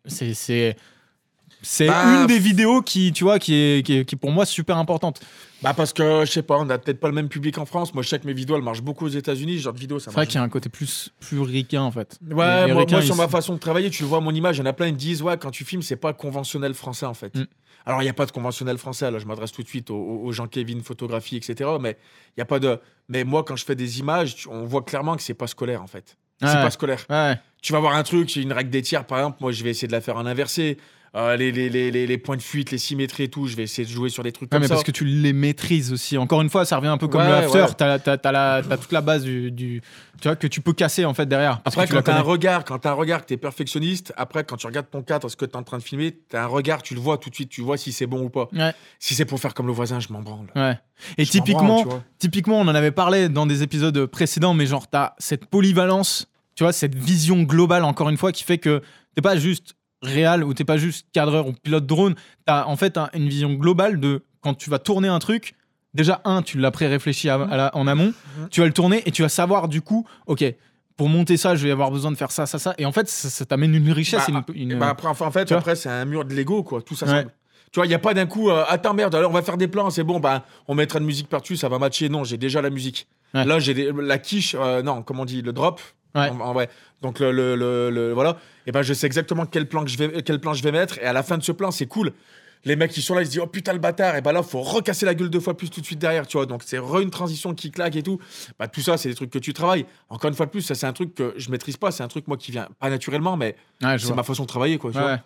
c'est. c'est c'est Bah, une des vidéos qui, tu vois, qui est, qui est, qui est pour moi super importante. Bah parce que je sais pas, on a peut-être pas le même public en France. Moi, je sais que mes vidéos, elles marchent beaucoup aux États-Unis. Ce genre de vidéos, ça C'est vrai qu'il y a un côté plus, plus ricain en fait. Ouais, moi, ricains, moi, sur ils- ma façon de travailler, tu le vois, mon image, il y en a plein, ils me disent, ouais, quand tu filmes, c'est pas conventionnel français, en fait. Mm. Alors, il n'y a pas de conventionnel français, là, je m'adresse tout de suite aux, aux gens Kevin, photographie, etc. Mais il y a pas de. Mais moi, quand je fais des images, on voit clairement que c'est pas scolaire, en fait. C'est Ouais. pas scolaire. Ouais. Tu vas voir un truc, j'ai une règle des tiers, par exemple, moi, je vais essayer de la faire en inversé. Euh, les, les, les, points de fuite, les symétries et tout, je vais essayer de jouer sur des trucs Ouais, comme mais ça. parce que tu les maîtrises aussi. Encore une fois, ça revient un peu comme Ouais, le after. ouais. T'as, t'as- t'as toute la base du, du- tu vois, que tu peux casser en fait derrière. Après, quand t'as un regard, quand t'as un regard, que t'es perfectionniste, après, quand tu regardes ton cadre, ce que t'es en train de filmer, t'as un regard, tu le vois tout de suite, tu vois si c'est bon ou pas. Si c'est pour faire comme le voisin, je m'en branle. Et Je typiquement, branle, typiquement, on en avait parlé dans des épisodes précédents, mais genre, t'as cette polyvalence, tu vois, cette vision globale, encore une fois, qui fait que t'es pas juste réal ou t'es pas juste cadreur ou pilote drone. T'as en fait un- une vision globale de quand tu vas tourner un truc. Déjà, un, tu l'as pré-réfléchi à- à la- en amont, Mhm. tu vas le tourner et tu vas savoir du coup, ok, pour monter ça, je vais avoir besoin de faire ça, ça, ça. Et en fait, ça, ça t'amène une richesse. Bah, et une, une- Bah, après, enfin, en fait, après, c'est un mur de Lego, quoi. Tout ça Ouais. Tu vois, il n'y a pas d'un coup, euh, attends, merde, alors on va faire des plans, c'est bon, bah, on mettra de musique par-dessus, ça va matcher. Non, j'ai déjà la musique. Ouais. Là, j'ai des- la quiche, euh, non, comment on dit, le drop. Ouais. En- en- ouais. Donc, le, le- le- le- voilà. Et ben, je sais exactement quel plan, que je vais, quel plan je vais mettre. Et à la fin de ce plan, c'est cool. Les mecs qui sont là, ils se disent, oh putain, le bâtard. Et ben là, faut recasser la gueule deux fois plus tout de suite derrière, tu vois. Donc, c'est re une transition qui claque et tout. Bah, tout ça, c'est des trucs que tu travailles. Encore une fois de plus, ça, c'est un truc que je maîtrise pas. C'est un truc, moi, qui vient pas naturellement, mais Ouais, c'est ma façon de travailler, quoi. tu. Ouais,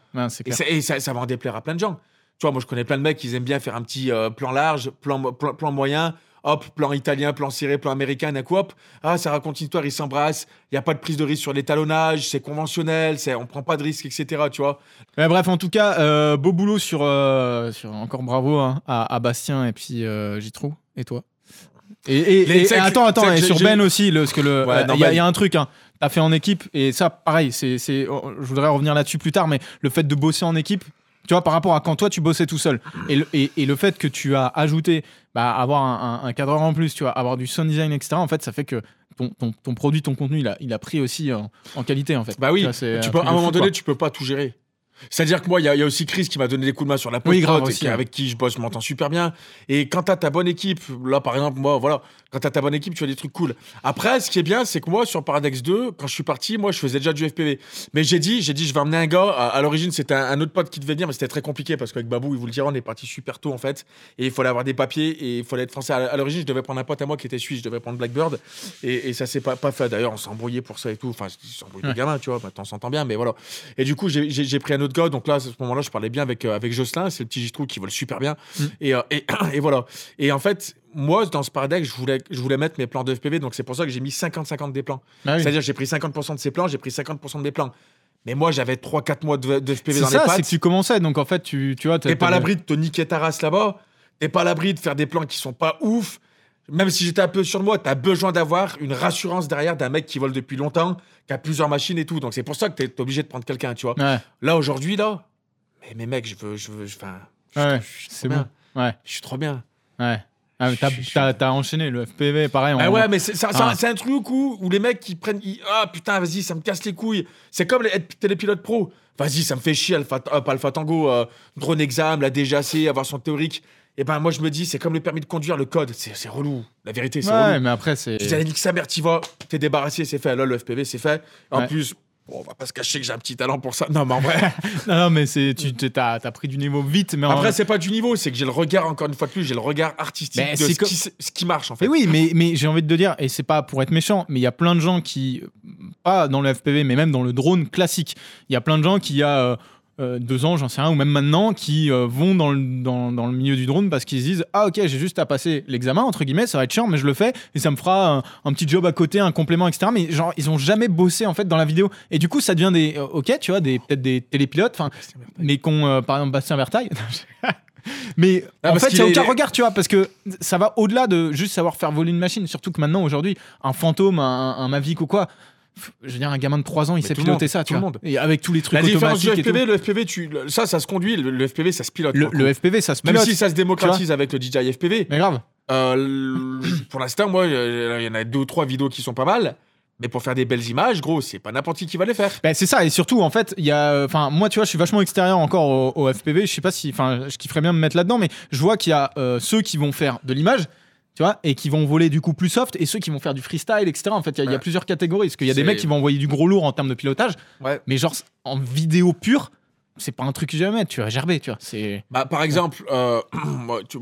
Et, ça, et ça- ça va en déplaire à plein de gens. Tu vois, moi, je connais plein de mecs qui aiment bien faire un petit euh, plan large, plan, plan moyen, hop, plan italien, plan serré, plan américain, d'un coup, hop. Ah, ça raconte une histoire, ils s'embrassent. Il n'y a pas de prise de risque sur l'étalonnage, c'est conventionnel, c'est, on prend pas de risque, etc. Tu vois. Ouais, bref, en tout cas, euh, beau boulot sur, euh, sur encore bravo hein, à, à Bastien et puis euh, Gitrou. Et toi? Et, et- Les- et- tu sais et que- attends, attends, et sur Ben aussi, le, parce que le, Ouais, euh, il y, a- Ben. il y a un truc, hein, t'as fait en équipe, et ça, pareil, c'est, c'est, oh, je voudrais revenir là-dessus plus tard, mais le fait de bosser en équipe, tu vois, par rapport à quand toi tu bossais tout seul, et le, et, et le fait que tu as ajouté, bah, avoir un, un- un cadreur en plus, tu vois, avoir du sound design, etc., en fait, ça fait que ton, ton, ton produit, ton contenu, il a, il a pris aussi en, en qualité, en fait. Bah oui, c'est tu un peux, à un moment donné, quoi. tu peux pas tout gérer. C'est-à-dire que moi, il y, a- il y a aussi Chris qui m'a donné des coups de main sur la post Oui, grave aussi, ouais. avec qui je bosse, je m'entends super bien. Et quand t'as ta bonne équipe, là par exemple, moi, voilà, quand t'as ta bonne équipe, tu as des trucs cool. Après, ce qui est bien, c'est que moi, sur Paradex 2, quand je suis parti, moi, je faisais déjà du FPV. Mais j'ai dit, j'ai dit, je vais emmener un gars. À, à l'origine, c'était un, un autre pote qui devait venir, mais c'était très compliqué parce qu'avec Babou, il vous le dira, on est parti super tôt en fait. Et il fallait avoir des papiers et il fallait être français. À, à l'origine, je devais prendre un pote à moi qui était suisse, je devais prendre Blackbird. Et, et ça s'est pas, pas fait. D'ailleurs, on s'est embrouillé pour ça et tout. Enfin, on s'est embrouillé Ouais. gamin, tu vois. Maintenant, on s'entend bien, mais voilà. Et du coup, j'ai- pris un autre gars. Donc là, à ce moment-là, je parlais bien avec, euh, avec Jocelyn. C'est le petit Gitrou qui vole super bien. Mm. Et, euh, et, et voilà. Et en fait, moi, dans ce paradex, je voulais, je voulais mettre mes plans de FPV. Donc c'est pour ça que j'ai mis 50-50 des plans. Ah oui. C'est-à-dire, j'ai pris 50% de ces plans, j'ai pris 50% de mes plans. Mais moi, j'avais 3-4 mois de, de FPV C'est dans ça, les c'est pattes. que tu commençais, donc en fait, tu, tu vois, T'es pas à l'abri de te niquer ta race là-bas. T'es pas à l'abri de faire des plans qui sont pas ouf. Même si j'étais un peu de moi, t'as besoin d'avoir une rassurance derrière d'un mec qui vole depuis longtemps, qui a plusieurs machines et tout. Donc c'est pour ça que t'es obligé de prendre quelqu'un, tu vois. Ouais, Là, aujourd'hui, là, mais, mais mec, je veux, je veux, je, Ouais, c'est bien. bon. Ouais, Je suis trop bien. ouais. Ah, mais t'as, t'as- t'as enchaîné le FPV, pareil. Ah ouais, mais c'est c'est Ah. c'est un truc où, où les mecs qui prennent. ils- ah putain, vas-y, ça me casse les couilles. C'est comme les, être télépilote pro. Vas-y, ça me fait chier, Alpha, euh, Alpha Tango, euh, drone exam, la DGAC, avoir son théorique. Et ben moi, je me dis, c'est comme le permis de conduire, le code. C'est c'est relou. La vérité, c'est Ouais, relou. mais après, c'est. Tu dis, nique sa mère, t'y vas, t'es débarrassé, c'est fait. Là, le FPV, c'est fait. En Ouais. plus, bon, on va pas se cacher que j'ai un petit talent pour ça. Non, mais en vrai. non, non, mais c'est, tu t'es- t'as, t'as pris du niveau vite, mais en- Après, c'est pas du niveau, c'est que j'ai le regard, encore une fois de plus, j'ai le regard artistique Mais de c'est ce, qui, ce qui marche, en fait. Mais oui, mais, mais j'ai envie de te dire, et c'est pas pour être méchant, mais il y a plein de gens qui, pas dans le FPV, mais même dans le drone classique, il y a plein de gens qui, a euh, euh, deux ans, j'en sais rien, ou même maintenant, qui euh, vont dans le, dans, dans le milieu du drone parce qu'ils se disent Ah, ok, j'ai juste à passer l'examen, entre guillemets, ça va être chiant, mais je le fais, et ça me fera un, un petit job à côté, un complément, etc. Mais genre, ils ont jamais bossé en fait dans la vidéo. Et du coup, ça devient des, euh, ok, tu vois, des, peut-être des télépilotes, enfin, mais qu'on, euh, par exemple, Bastien Vertaille. mais Ah, en fait, il n'y a aucun est- regard, tu vois, parce que ça va au-delà de juste savoir faire voler une machine. Surtout que maintenant, aujourd'hui, un fantôme, un, un Mavic ou quoi, Je veux dire, un gamin de 3 ans, il Mais sait piloter monde, ça, tout tu le vois. monde. Et avec tous les trucs La différence du. FPV, le FPV, tu, ça, ça se conduit. Le, le FPV, ça se pilote. Le. FPV, ça se Même pilote. si ça se démocratise avec le DJI FPV, Mais grave. euh, pour l'instant, moi, euh, il y en a deux ou trois vidéos qui sont pas mal. Mais pour faire des belles images, gros, c'est pas n'importe qui qui va les faire. Ben, c'est ça, et surtout, en fait, il y a. Enfin, moi, tu vois, je suis vachement extérieur encore au, au FPV. Je sais pas si. Enfin, je kifferais bien me mettre là-dedans, mais je vois qu'il y a euh, ceux qui vont faire de l'image, tu vois, et qui vont voler du coup plus soft, et ceux qui vont faire du freestyle, etc. En fait, il y a- y, plusieurs catégories. Parce qu'il y a des mecs qui vont envoyer du gros lourd en termes de pilotage, Ouais. mais genre, en vidéo pure, c'est pas un truc que je vais mettre, tu vas gerber, tu vois. C'est. Bah, par exemple, euh, tu,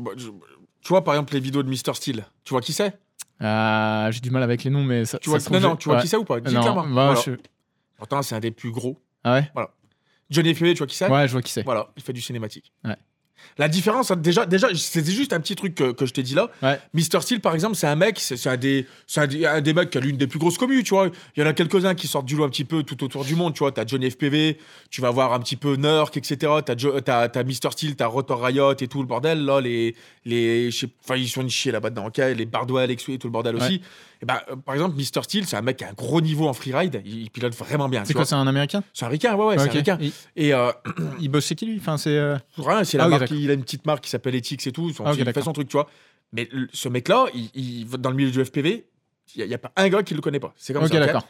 vois, par exemple, les vidéos de Mr. Steel. Tu vois qui c'est? Euh, J'ai du mal avec les noms, mais ça. Tu vois, ça non, non, tu vois ouais. qui c'est ou pas? Dis Non, clairement. bah, Voilà. je- Pourtant, c'est un des plus gros. Ah ouais? Johnny FPV, tu vois qui c'est? Ouais, je vois qui c'est. Voilà, il fait du cinématique. Ouais. La différence, hein, déjà, déjà c'était juste un petit truc que, que je t'ai dit là. Ouais. Mr. Steel, par exemple, c'est un mec, c'est un des, c'est un des, un des mecs qui a l'une des plus grosses communes, tu vois. Il y en a quelques-uns qui sortent du lot un petit peu tout autour du monde, tu vois. T'as Johnny FPV, tu vas voir un petit peu Nurk, etc. T'as t'as Mr. Steel, t'as Rotor Riot et tout le bordel, là, les, les, enfin, ils sont nichés là-bas dedans, ok. Les Bardwell, et tout le bordel Ouais. aussi. Et ben, euh, par exemple, Mr. Steel, c'est un mec qui a un gros niveau en freeride, il, il pilote vraiment bien, C'est quoi, c'est un américain? C'est un ricain, ouais, ouais, c'est Ok. un ricain. Il, Et, euh, il bosse chez qui lui? Enfin, c'est. euh, Rien, c'est la Ah, marque, il a une petite marque qui s'appelle Ethics et tout, son, Ah, ok, il fait son truc, tu vois. Mais le- ce mec-là, il, il- dans le milieu du FPV, il n'y a, pas un gars qui le connaît pas. C'est comme ça. d'accord.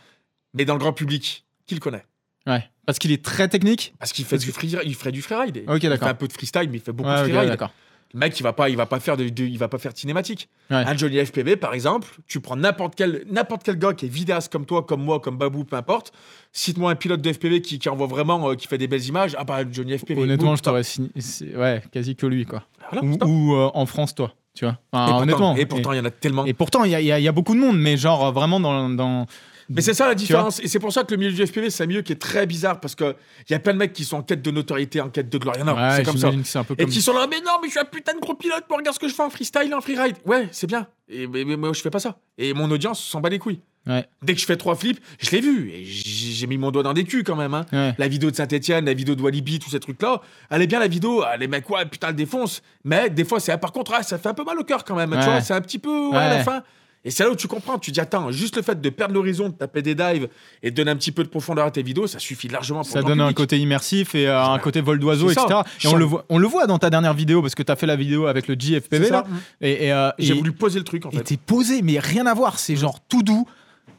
Mais dans le grand public, qui le connaît? Ouais. Parce qu'il est très technique? Parce qu'il fait Parce du free, il ferait du freeride. Ok, il fait un peu de freestyle, mais il fait beaucoup Ouais, de freeride. d'accord. Le mec, il va pas, il va pas faire de, de- il va pas faire de cinématique. Ouais. Un Johnny FPV, par exemple, tu prends n'importe quel, n'importe quel gars qui est vidéaste comme toi, comme moi, comme Babou, peu importe. Cite-moi un pilote de FPV qui, qui envoie vraiment, euh, qui fait des belles images. Ah bah Johnny FPV. Honnêtement, boum, je t'aurais signé. Ouais, quasi que lui, quoi. Voilà, ou euh, en France, toi, tu vois. Enfin, Et pourtant- honnêtement. Et pourtant, il y en a tellement. Et pourtant, il y, a- y y beaucoup de monde, mais genre euh, vraiment dans. dans... Mais c'est ça la différence. Et c'est pour ça que le milieu du FPV, c'est un milieu qui est très bizarre parce qu'il y a plein de mecs qui sont en quête de notoriété, en quête de gloire. Il y en a, Ouais, c'est comme ça. un peu Et qui sont là, mais non, mais je suis un putain de gros pilote, moi, regarde ce que je fais en freestyle, en freeride. Ouais, c'est bien. Et, mais, mais moi, je fais pas ça. Et mon audience s'en bat les couilles. Ouais. Dès que je fais trois flips, je l'ai vu. Et j'ai mis mon doigt dans des culs quand même. hein. Ouais. La vidéo de Saint-Etienne, la vidéo de Walibi, tous ces trucs-là. Elle est bien la vidéo. Ah, les mecs, ouais, putain, le défonce. Mais des fois, c'est par contre, ah, ça fait un peu mal au cœur quand même. Tu vois, c'est un petit peu ouais, à la fin. Et c'est là où tu comprends. Tu dis, attends, juste le fait de perdre l'horizon, de taper des dives et de donner un petit peu de profondeur à tes vidéos, ça suffit largement pour Ça donne un côté immersif et euh, un côté vol d'oiseau, etc. Et on le, voit, on le voit dans ta dernière vidéo parce que tu as fait la vidéo avec le JFPV là. Et, et, euh, J'ai voulu poser le truc en et fait. t'es posé, mais rien à voir. C'est genre tout doux,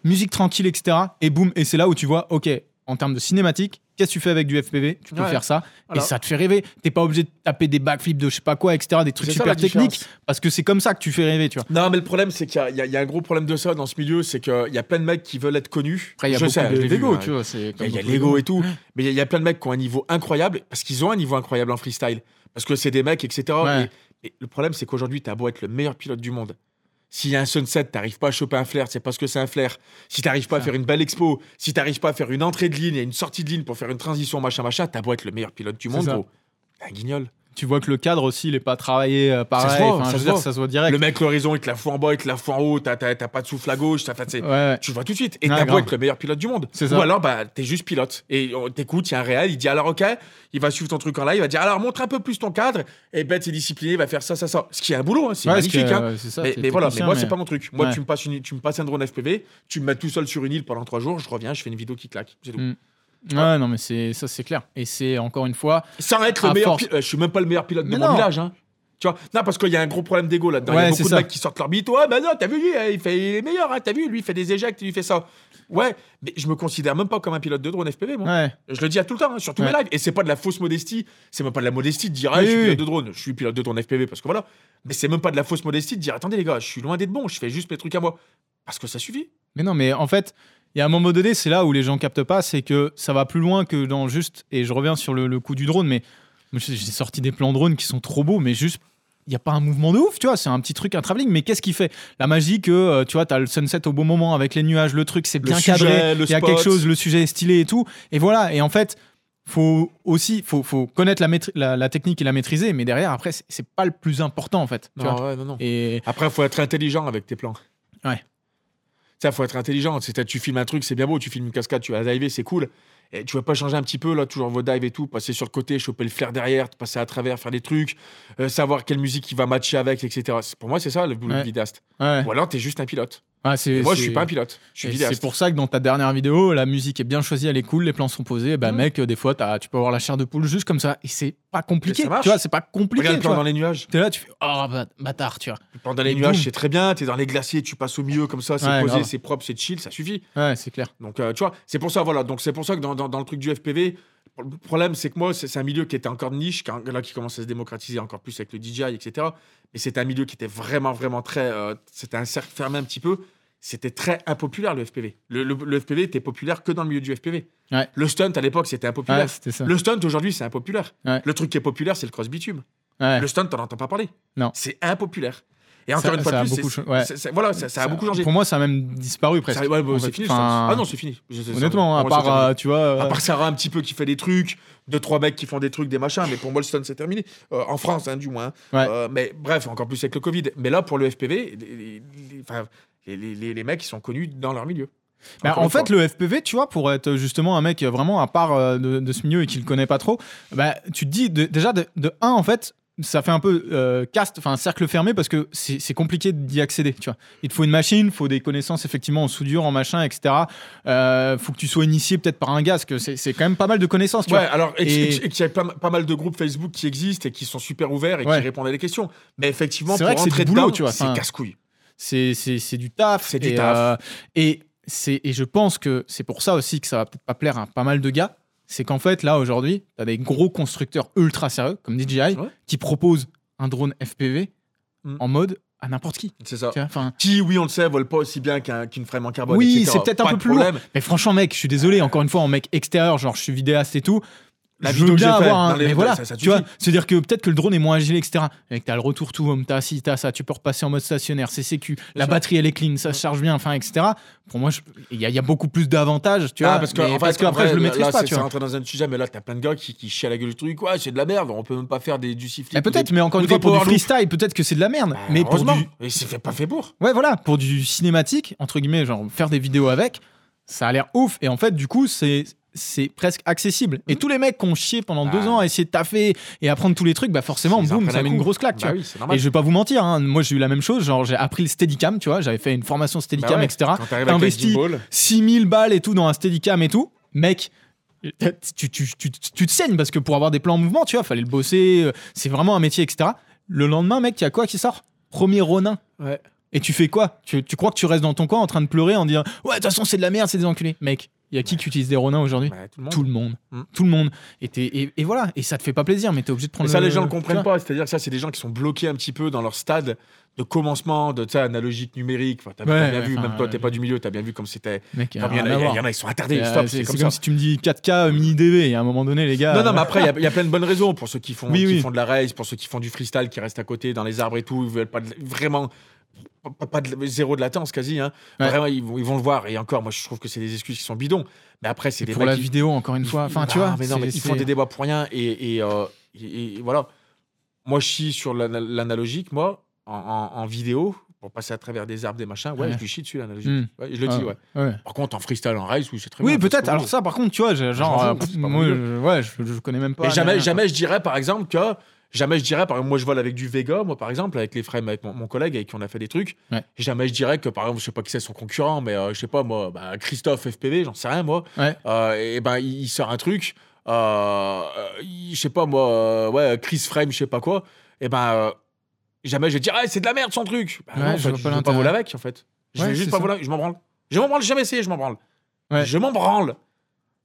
musique tranquille, etc. Et boum, et c'est là où tu vois, ok, en termes de cinématique, qu'est-ce que tu fais avec du FPV Tu peux Ouais. faire ça, et ça te fait rêver. T'es pas obligé de taper des backflips de je sais pas quoi, etc. Des trucs super techniques, parce que c'est comme ça que tu fais rêver, tu vois. Non, mais le problème, c'est qu'il y a- y, y un gros problème de ça dans ce milieu, c'est qu'il y a plein de mecs qui veulent être connus. Après, il y a Je sais, de hein. tu vois. Il y a- l'ego et tout. Mais il y, a- il y a plein de mecs qui ont un niveau incroyable, parce qu'ils ont un niveau incroyable en freestyle. Parce que c'est des mecs, etc. Ouais. Et, et le problème, c'est qu'aujourd'hui, t'as beau être le meilleur pilote du monde. S'il y a un sunset, t'arrives pas à choper un flair, c'est parce que c'est un flair. Si t'arrives pas à faire une belle expo, si t'arrives pas à faire une entrée de ligne et une sortie de ligne pour faire une transition, machin, machin, t'as beau être le meilleur pilote du monde, gros. T'es un guignol. Tu vois que le cadre aussi, il est pas travaillé euh, pareil. se voit, Enfin, ça je veux se dire, voit. ça se voit direct. Le mec, l'horizon, il te la fout en bas, il te la fout en haut, t'as t'as- t'as pas de souffle à gauche, t'as Ouais, tu le vois tout de suite. Et Ouais, t'as beau grave. être le meilleur pilote du monde. C'est Ou ça. alors, bah, t'es juste pilote. Et on t'écoute, il y a un réel, il dit alors, ok, il va suivre ton truc en live, il va dire alors, montre un peu plus ton cadre. Et Ben, c'est discipliné, il va faire ça, ça, ça. Ce qui est un boulot, hein, c'est Ouais, magnifique. hein. euh, c'est ça, mais, t'es mais voilà, mais technicien, moi, c'est pas mon truc. Moi, Ouais. tu, me passes une- tu me passes un drone FPV, tu me mets tout seul sur une île pendant trois jours, je reviens, je fais une vidéo qui claque. C'est tout. Mm. Ouais, non, mais c'est ça, c'est clair. Et c'est encore une fois. Sans être le meilleur force. euh, Je suis même pas le meilleur pilote de Mais mon non. village. Hein. Tu vois? Non, parce qu'il y a un gros problème d'ego là-dedans. il y Ouais, a beaucoup de mecs qui sortent leur bite. Ouais, bah non, t'as vu, lui, euh, il, fait, il est meilleur, hein, t'as vu, lui, il fait des éjects, lui, il fait ça. Ouais, mais je me considère même pas comme un pilote de drone FPV, moi. Ouais. Je le dis à tout le temps, hein, sur tous Ouais. mes lives. Et c'est pas de la fausse modestie. C'est même pas de la modestie de dire, ah, Oui, je suis pilote de drone. Je suis pilote de drone FPV parce que voilà. Mais c'est même pas de la fausse modestie de dire, attendez les gars, je suis loin d'être bon, je fais juste mes trucs à moi. Parce que ça suffit. Mais non, mais en fait, y a un moment donné, c'est là où les gens captent pas, c'est que ça va plus loin que dans juste. Et je reviens sur le, le coup du drone, mais j'ai sorti des plans drone qui sont trop beaux, mais juste. Il n'y a pas un mouvement de ouf, tu vois, c'est un petit truc, un travelling, mais qu'est-ce qui fait? La magie que, euh, tu vois, tu as le sunset au bon moment avec les nuages, le truc, c'est bien sujet, cadré, il y a quelque chose, le sujet est stylé et tout. Et voilà, et en fait, faut aussi, faut, faut connaître la, maîtri- la, la technique et la maîtriser, mais derrière, après, c'est- pas le plus important, en fait. Tu vois Non, ouais, non, non. et Après, il faut être intelligent avec tes plans. Ouais. Ça, faut être intelligent. C'est tu filmes un truc, c'est bien beau. Tu filmes une cascade, tu vas diver, c'est cool. Et tu vas pas changer un petit peu là, toujours vos dives et tout, passer sur le côté, choper le flair derrière, passer à travers, faire des trucs, euh, savoir quelle musique il va matcher avec, etc. Pour moi, c'est ça le boulot Ouais. de vidéaste. ouais. Ou alors, t'es juste un pilote. Ah, moi, je suis pas un pilote. Je suis. C'est pour ça que dans ta dernière vidéo, la musique est bien choisie, elle est cool, les plans sont posés. Bah, Mhm. mec, euh, des fois, t'as- tu peux avoir la chair de poule juste comme ça. Et c'est pas compliqué. Ça. Tu vois, c'est pas compliqué. Regarde le tu plan dans les nuages. T'es là, tu fais Oh, bah, bâtard, tu vois. Pendant les Et nuages, boum. c'est très bien. T'es dans les glaciers, tu passes au milieu comme ça, c'est Ouais, posé, grave. c'est propre, c'est chill, ça suffit. Ouais, c'est clair. Donc, euh, tu vois, c'est pour ça, voilà. Donc, c'est pour ça que dans, dans- dans le truc du FPV, le problème, c'est que moi, c'est un milieu qui était encore de niche, qui, là, qui commence à se démocratiser encore plus avec le DJI, etc. Mais c'était un milieu qui était vraiment, vraiment très. euh, c'était un cercle fermé un petit peu. C'était très impopulaire, le FPV. Le, le- le FPV était populaire que dans le milieu du FPV. Ouais. Le stunt, à l'époque, c'était impopulaire. Ouais, ça. le stunt, aujourd'hui, c'est impopulaire. Ouais. Le truc qui est populaire, c'est le cross bitume. Ouais. Le stunt, t'en entends pas parler. Non. C'est impopulaire. Et Ça- encore une fois ça de plus, beaucoup voilà, ça, ça a beaucoup changé. Pour moi, ça a même disparu presque. Ça- ouais, bah, c'est fini. Enfin. Ah non, c'est fini. Honnêtement, ça- à part, euh, tu vois. À euh, part Sarah un petit peu qui fait des trucs, deux trois mecs qui font des trucs, des machins, mais pour moi le stun c'est terminé. Euh, en France, hein, du moins. Ouais. Euh, mais bref, encore plus avec le Covid. Mais là, pour le FPV, les, les- les- les, mecs ils sont connus dans leur milieu. Bah, en fait, le FPV, tu vois, pour être justement un mec vraiment à part de, de ce milieu et qui le connaît pas trop, bah, tu te dis de- déjà de, de un, en fait, ça fait un peu euh, cast, enfin cercle fermé parce que c'est compliqué d'y accéder. Tu vois, il te faut une machine, il faut des connaissances effectivement en soudure, en machin, etc. Euh, faut que tu sois initié peut-être par un gars, parce que c'est quand même pas mal de connaissances. Tu Ouais, vois. alors, et, Et- et- et qu'il y a pas, pas mal de groupes Facebook qui existent et qui sont super ouverts et Ouais. qui répondent à des questions. Mais effectivement, C'est pour vrai que c'est rentrer du boulot, dedans, tu vois, c'est casse-couille. C'est du taf. C'est du taf. euh, et, et je pense que c'est pour ça aussi que ça va peut-être pas plaire à pas mal de gars. C'est qu'en fait, là, aujourd'hui, tu as des gros constructeurs ultra sérieux, comme DJI, Ouais. qui proposent un drone FPV Mm. en mode à n'importe qui. C'est ça. Enfin, Qui, oui, on le sait, vole pas aussi bien qu'un- qu'une frame en carbone. Oui, c'est peut-être un peu plus lourd. mais franchement, mec, je suis désolé, encore une fois, en mec extérieur, genre je suis vidéaste et tout. La je vidéo veux que bien avoir un. mais voilà, ça- ça tu vois, suffit. c'est-à-dire que peut-être que le drone est moins agile, etc. Mec, t'as le retour tout home, t'as ci, t'as ça, tu peux repasser en mode stationnaire, c'est sécu, la sûr. batterie elle est clean, ça se charge bien, enfin, etc. Pour moi, il y, a- il y a beaucoup plus d'avantages, tu vois. Ah, parce que, mais en parce fait, qu'après, je le maîtrise là, pas, c'est- tu C'est vois. rentrer dans un sujet, mais là, t'as plein de gars qui, qui chient à la gueule du truc. Ouais, c'est de la merde, on peut même pas faire des, du sifflet. Mais peut-être, mais encore une fois, pour du freestyle, peut-être que c'est de la merde. Bah, mais pour du. Mais c'est fait- pas fait pour. Ouais, voilà, pour du cinématique, entre guillemets, genre faire des vidéos avec, ça a l'air ouf. Et en fait, du coup, c'est. C'est presque accessible. Et tous les mecs qui ont chié pendant Mhm. Bah. deux ans à essayer de taffer et apprendre tous les trucs, bah forcément, boum, ça met une grosse claque. tu Bah vois. oui, c'est normal. Et je vais pas vous mentir, hein, moi j'ai eu la même chose, genre j'ai appris le Steadicam, tu vois, j'avais fait une formation Steadicam, Bah ouais, etc. Investi gimbal, 6000 balles et tout dans un Steadicam et tout, mec, tu, tu, tu, tu, tu te saignes parce que pour avoir des plans en mouvement, tu vois, fallait le bosser, euh, c'est vraiment un métier, etc. Le lendemain, mec, il y a quoi qui sort? Premier Ronin. Ouais. Et tu fais quoi? Tu, tu crois que tu restes dans ton coin en train de pleurer en disant Ouais, de toute façon, c'est de la merde, c'est des enculés. Mec, il y a qui qui utilise des Ronins aujourd'hui bah, tout le monde. Tout le monde. Tout le monde. Et, t'es- et, et voilà, et ça te fait pas plaisir, mais t'es obligé de prendre Mais ça, le- les gens ne tu comprennent pas. C'est-à-dire que ça, c'est des gens qui sont bloqués un petit peu dans leur stade de commencement, de tu analogique numérique. Enfin, t'as Ouais, bien ouais, vu, même toi, t'es euh, pas du milieu, t'as bien vu comme c'était. Il y, en a- ils sont attardés. Euh, Stop, c'est comme comme, si tu me dis 4K mini DV et à un moment donné les gars Non, non, mais euh, après, il y a- il y, a plein de bonnes raisons pour ceux qui font, Oui, qui oui. font de la race, pour ceux qui font du freestyle, qui restent à côté dans les arbres et tout. Ils veulent pas de- vraiment. Pas, pas de zéro de latence quasi. Hein. Ouais. Vraiment, ils vont, ils vont le voir. Et encore, moi, je trouve que c'est des excuses qui sont bidons. Mais après, c'est des pour la qui- vidéo encore une fois enfin tu Ah, vois mais non, mais ils font des débats pour rien et, et, euh, et- et voilà. Moi, je chie sur l'ana- l'analogique, moi, en, en- en vidéo, pour passer à travers des arbres, des machins. Ouais, Ouais. je lui chie dessus l'analogique. Hmm. Ouais, je le Ah, dis, ouais. ouais. Par contre, en freestyle, en race, oui, c'est très oui bien. peut-être parce que alors ça par contre tu vois genre m'en euh, moi, je, ouais je, je connais même pas Mais jamais, rien. jamais je dirais, par exemple, que. Jamais je dirais, par exemple, moi je vole avec du Vega, moi par exemple, avec les frames, avec mon, mon collègue avec qui on a fait des trucs. Ouais. Jamais je dirais que, par exemple, je sais pas qui c'est son concurrent, mais euh, je sais pas, moi, bah, Christophe FPV, j'en sais rien, moi. Ouais. Euh, et ben, il, il sort un truc, euh, euh, je sais pas, moi, euh, ouais, Chris Frame, je sais pas quoi. Et ben, jamais je vais dire, ah, c'est de la merde son truc. Bah, Ouais, non, en je fait, je pas veux pas voler avec, en fait. Je vais juste pas voler, je m'en branle. Je m'en branle, j'ai jamais essayé, je m'en branle. Je m'en branle.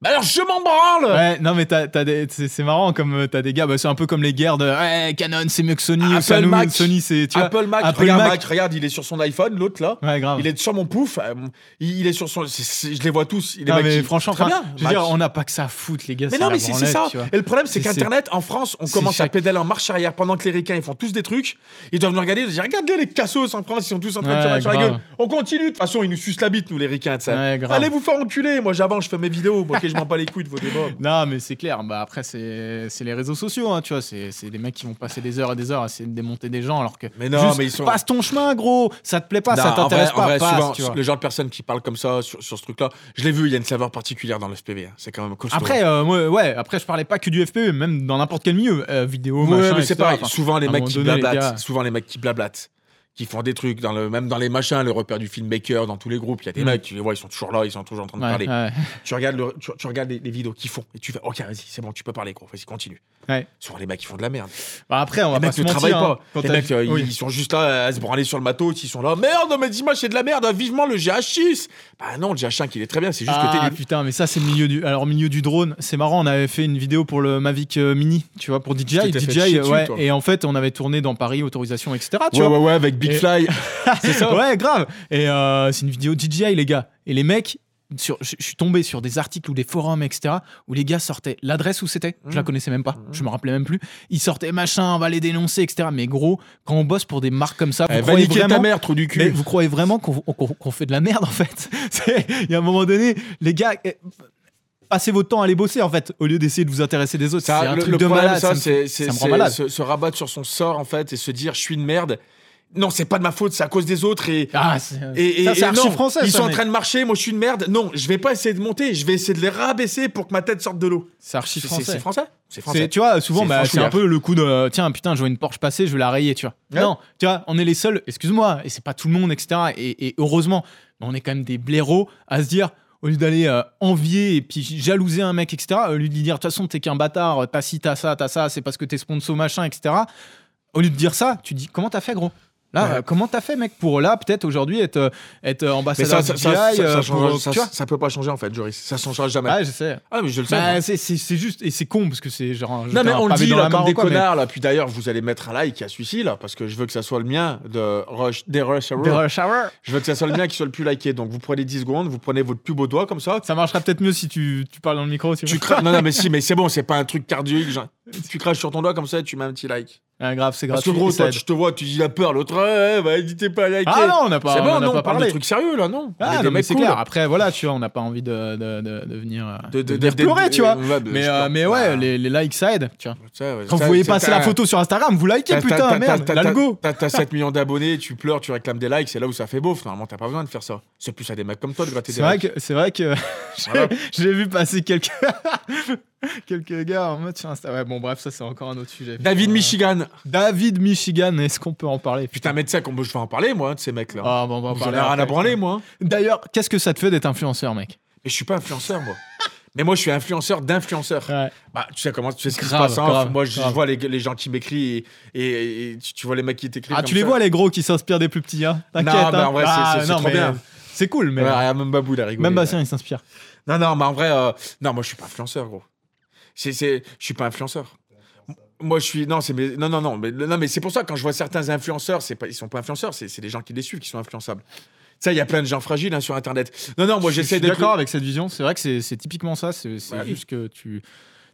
Bah alors, je m'en branle Ouais, non mais t'as, t'as des, c'est, c'est marrant comme euh, t'as des gars, bah, c'est un peu comme les guerres de ouais, Canon c'est mieux que Sony, Apple Sony, Mac. Sony c'est tu vois. Apple Mac, Apple regarde Mac. Mac, regarde, il est sur son iPhone, l'autre là. Ouais grave. Il est sur mon pouf, euh, il il est sur son. c'est- c'est- je les vois tous. Il est Non, mais qui- franchement, très bien. je veux dire, on n'a pas que ça à foutre les gars. Mais non, mais c'est ça. vois. Et le problème, c'est qu'Internet, en France, on commence à chaque- pédaler en marche arrière pendant que les ricains, ils font tous des trucs. Ils doivent nous regarder, ils disent Regardez les cassos en France, ils sont tous en train de se sur la gueule. On continue, de toute façon, ils nous sucent la bite, nous, les ricains. Allez vous faire enculer. Moi, j'avance, je fais mes vidéos. Moi, je m'en bats les couilles de vos débats. Non, mais c'est clair. Bah après, c'est, les réseaux sociaux, hein, tu vois. C'est, des mecs qui vont passer des heures et des heures à essayer de démonter des gens, alors que Mais non, juste mais ils sont- passe ton chemin, gros. Ça te plaît pas, ça Non, t'intéresse pas, en vrai, passe, souvent, tu vois. le genre de personnes qui parlent comme ça sur, sur ce truc-là, je l'ai vu, il y a une saveur particulière dans le FPV. hein. C'est quand même costaud. Après, euh, moi, ouais, après, je parlais pas que du FPV, même dans n'importe quel milieu, euh, vidéo, Ouais, machin, mais c'est pareil. Enfin, souvent les mecs qui blablatent, souvent les mecs qui blablatent, qui font des trucs, dans le, même dans les machins, le repère du filmmaker, dans tous les groupes, il y a des Mm. mecs, tu les vois, ils sont toujours là, ils sont toujours en train de Ouais, parler. ouais. Tu regardes, le- tu, tu regardes les, les vidéos qu'ils font et tu fais, ok, vas-y, c'est bon, tu peux parler, gros, vas-y, continue. Ouais. Souvent, les mecs, ils font de la merde. Bah, après, on va Les pas mecs se ne mentir. travaillent hein. pas. Les mecs, euh, Oui. ils sont juste là à se branler sur le matos, ils sont là, merde, mais dis-moi, c'est de la merde, vivement le GH6. Bah non, le GH5, il est très bien, c'est juste que Ah t'es putain, mais ça c'est le milieu du alors milieu du drone. C'est marrant, on avait fait une vidéo pour le Mavic euh, Mini, tu vois, pour DJI, DJI, dessus, et en fait, on avait tourné dans Paris, autorisation, etc. Tu Ouais, vois. ouais, ouais, avec Big Et- Fly. c'est ça Ouais, grave. Et euh, c'est une vidéo DJI, les gars. Et les mecs, sur, je, je suis tombé sur des articles ou des forums, etc., où les gars sortaient l'adresse où c'était. Je la Mhm. connaissais même pas. Mhm. Je me rappelais même plus. Ils sortaient machin, on va les dénoncer, etc. Mais gros, quand on bosse pour des marques comme ça, vous Eh, croyez ta vraiment mère, trou du cul. mais vous croyez vraiment qu'on fait de la merde en fait? Il y a un moment donné, les gars, eh, passez votre temps à aller bosser en fait, au lieu d'essayer de vous intéresser des autres. C'est un le, truc le de problème, malade. ça, ça c'est se rabattre sur son sort, en fait, et se dire, je suis une merde. Non, c'est pas de ma faute, c'est à cause des autres. Et, Ah, c'est et, ça, et- c'est et non, français. Ils ça, sont en train de marcher, moi je suis une merde. Non, je vais pas essayer de monter, je vais essayer de les rabaisser pour que ma tête sorte de l'eau. C'est archi C'est français. c'est français. C'est français. tu vois, souvent, C'est bah, c'est un peu le coup de euh, tiens, putain, je vois une Porsche passer, je vais la rayer, tu vois. Ouais. Non, tu vois, on est les seuls, excuse-moi, et c'est pas tout le monde, etc. Et, et heureusement, on est quand même des blaireaux à se dire, au lieu d'aller euh, envier et puis jalouser un mec, etc., au lieu de lui dire, de toute façon, t'es qu'un bâtard, t'as ci, t'as ça, t'as ça, c'est parce que t'es sponsor, machin, etc. Au lieu de dire ça, tu dis, comment t'as fait, gros? Là, Ouais. euh, comment t'as fait, mec, pour là, peut-être aujourd'hui être, euh, être euh, Mais ambassadeur ça, ça, DJI, ça, ça, euh, ça, pour- ça- tu vois ça peut pas changer en fait, Joris. Ça changera jamais. Ouais, je sais. Ah, mais je le sais. Bah, c'est- juste, et c'est con parce que c'est genre. Non mais on le dit là comme des quoi, mais- connards là. Puis d'ailleurs vous allez mettre un like à celui-ci là parce que je veux que ça soit le mien de Rush, des Rush Hour. Des rush hour. Je veux que ça soit le mien qui soit le plus liké. Donc vous prenez 10 secondes, vous prenez votre plus beau doigt comme ça. Ça marchera peut-être mieux si tu, tu parles dans le micro. Tu Tu. Non non mais si mais c'est bon, c'est pas un truc cardiaque. Tu craches sur ton doigt comme ça et tu mets un petit like. Ah, grave, c'est Parce gratuit. que gros toi tu te vois, tu dis la peur, l'autre ouais, bah n'hésitez pas à liker. Ah non, on n'a pas, c'est on bon, en a non, pas on parle de parlé. trucs sérieux là, non On Ah, non, mais c'est cool. clair. Après, voilà, tu vois, on n'a pas envie de, de, de, de venir, euh, De- de, venir de- pleurer, tu vois. ouais, de- Mais, je euh, mais ouais, Bah, les, les likes, ça aide, tu vois. ça, ouais, Quand ça, vous voyez passer la photo sur Instagram, vous likez, putain, merde, l'algo. T'as t'as 7 millions d'abonnés, tu pleures, tu réclames des likes, c'est là où ça fait beauf. Normalement, t'as pas besoin de faire ça. C'est plus à des mecs comme toi de gratter C'est des vrai likes. que, c'est vrai que j'ai vu passer quelques, quelques gars en mode sur Insta. Ouais, bon, bref, ça, c'est encore un autre sujet. David Euh, Michigan. David Michigan, est-ce qu'on peut en parler? Putain, mais tu sais, je vais en parler, moi, de ces mecs-là. Ah, bon, on va en parler avez rien à branler, moi. D'ailleurs, qu'est-ce que ça te fait d'être influenceur, mec? Mais je suis pas influenceur, moi. Mais moi, je suis influenceur d'influenceurs. Ouais. Bah, tu sais comment tu sais ce qui se Grave, passe. hein. grave, moi, je, je vois les, les gens qui m'écrivent et, et- et tu, tu vois les mecs qui t'écrivent. Ah, comme tu les ça. vois, les gros qui s'inspirent des plus petits, hein? T'inquiète. Non, mais hein. en vrai, c'est- Ah, c'est- c'est non, trop mais bien. C'est cool, mais. Ouais, même Babou, il a rigolé. Même. Bastien, il s'inspire. Non, non, mais en vrai, euh, non, moi, je suis pas influenceur, gros. C'est, c'est, je suis pas influenceur. Moi, je suis. Non, c'est, mais, non, non, non. Mais, non, mais c'est pour ça, quand je vois certains influenceurs, c'est pas, ils sont pas influenceurs, c'est, c'est des gens qui les suivent qui sont influençables. Ça, il y a plein de gens fragiles hein, sur Internet. Non, non, moi, Je- je j'essaie suis d'être. d'accord avec cette vision. C'est vrai que c'est c'est typiquement ça. C'est c'est Ouais. juste que tu.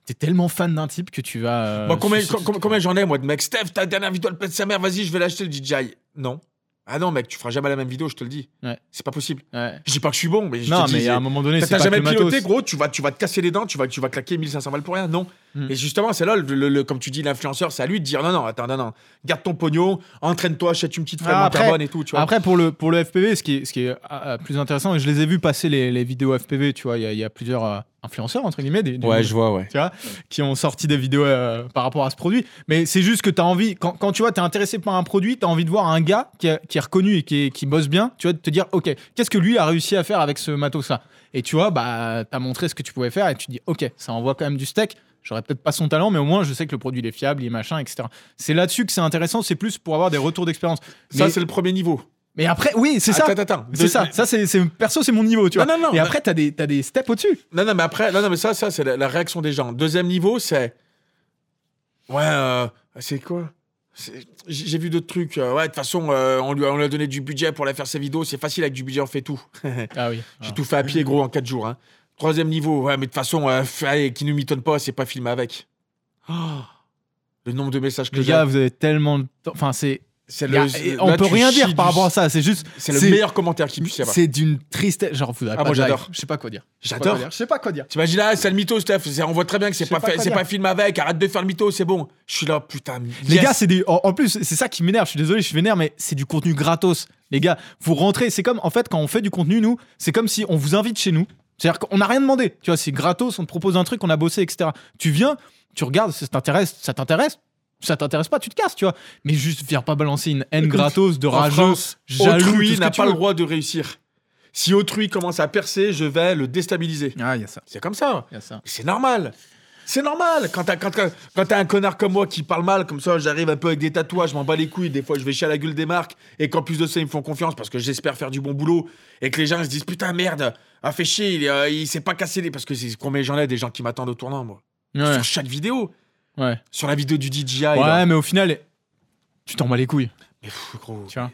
T'es tellement fan d'un type que tu vas. euh, Moi, combien j'en ai, moi, de mecs? Steph, ta dernière vidéo, elle pète sa mère, vas-y, je vais l'acheter le DJI. Non. Ah non, mec, tu feras jamais la même vidéo, je te le dis. Ouais. C'est pas possible. Ouais. Je dis pas que je suis bon, mais je Non, te dis. mais à un moment donné, c'est t'as pas jamais que le matos. piloté, gros, tu vas, tu vas te casser les dents, tu vas, tu vas claquer 1500 balles pour rien. Non. Mm. Et justement, c'est là, le, le- le- comme tu dis, l'influenceur, c'est à lui de dire non, non, attends, non, non, garde ton pognon, entraîne-toi, achète une petite frame Ah, en après- carbone et tout, tu vois. Après, pour le, pour le FPV, ce qui est, ce qui est euh, plus intéressant, et je les ai vus passer les, les vidéos FPV, tu vois, il y, a- il y a plusieurs euh, influenceurs, entre guillemets, des, des- vois, ouais. tu vois, qui ont sorti des vidéos euh, par rapport à ce produit. Mais c'est juste que tu as envie, quand, quand tu vois, tu es intéressé par un produit, tu as envie de voir un gars qui, a- qui est reconnu et qui, est- qui bosse bien, tu vois, de te dire, OK, qu'est-ce que lui a réussi à faire avec ce matos-là? Et tu vois, bah, tu as montré ce que tu pouvais faire et tu te dis, OK, ça envoie quand même du steak. J'aurais peut-être pas son talent, mais au moins je sais que le produit il est fiable, il est machin, etc. C'est là-dessus que c'est intéressant, c'est plus pour avoir des retours d'expérience. Ça, Mais- c'est le premier niveau. Mais après, oui, c'est ça. Attends, attends. C'est ça. Ça, c'est c'est- perso, c'est mon niveau, tu vois. Non, non, non, Et après, t'as des, t'as des steps au-dessus. Non, non, mais après, non, non, mais ça, ça c'est la, la réaction des gens. Deuxième niveau, c'est. Ouais, euh, c'est quoi? J'ai vu d'autres trucs. euh, ouais, de toute façon, euh, on lui a, on lui a donné du budget pour la faire ses vidéos. C'est facile avec du budget, on fait tout. Ah oui. J'ai tout fait à pied, gros, en 4 jours. hein. Troisième niveau, ouais, mais de toute façon, allez, qui nous mitonne pas, c'est pas filmé avec. Oh, le nombre de messages que Les j'ai. gars, vous avez tellement de temps. Enfin, c'est. A- on peut rien dire par rapport à ça. C'est juste. C'est le meilleur commentaire qui puisse y avoir. C'est d'une tristesse. Genre, vous Ah, pas moi, j'adore. Je sais pas quoi dire. J'adore. Je sais pas quoi dire. T'imagines là, c'est le mytho, Steph. On voit très bien que c'est pas, pas c'est pas filmé avec. Arrête de faire le mytho, c'est bon. Je suis là, putain. Les yes. gars, c'est des. En en plus, c'est ça qui m'énerve. Je suis désolé, je suis vénère, mais c'est du contenu gratos. Les gars, vous rentrez. C'est comme, en fait, quand on fait du contenu, nous, c'est comme si on vous invite chez nous. C'est-à-dire qu'on n'a rien demandé. Tu vois, c'est gratos, on te propose un truc, on a bossé, etc. Tu viens, tu regardes, ça t'intéresse, ça t'intéresse. Ça t'intéresse pas, tu te casses, tu vois. Mais juste, viens pas balancer une haine Écoute, gratos de rageux, jaloux, autrui n'a pas le droit de réussir. Si autrui commence à percer, je vais le déstabiliser. Ah, il y a ça. C'est comme ça. A ça. C'est normal. C'est normal. Quand t'as quand, quand- un connard comme moi qui parle mal, comme ça, j'arrive un peu avec des tatouages, je m'en bats les couilles. Des fois, je vais chier à la gueule des marques. Et qu'en plus de ça, ils me font confiance parce que j'espère faire du bon boulot. Et que les gens se disent Putain, merde, ah, fait chier, il, euh, il s'est pas cassé les. Parce que c'est combien j'en ai des gens qui m'attendent au tournant, moi. Ouais. Sur chaque vidéo. Ouais. Sur la vidéo du DJI. Ouais, là. mais au final, tu t'en bats les couilles. Mais pff, gros. Tu vois.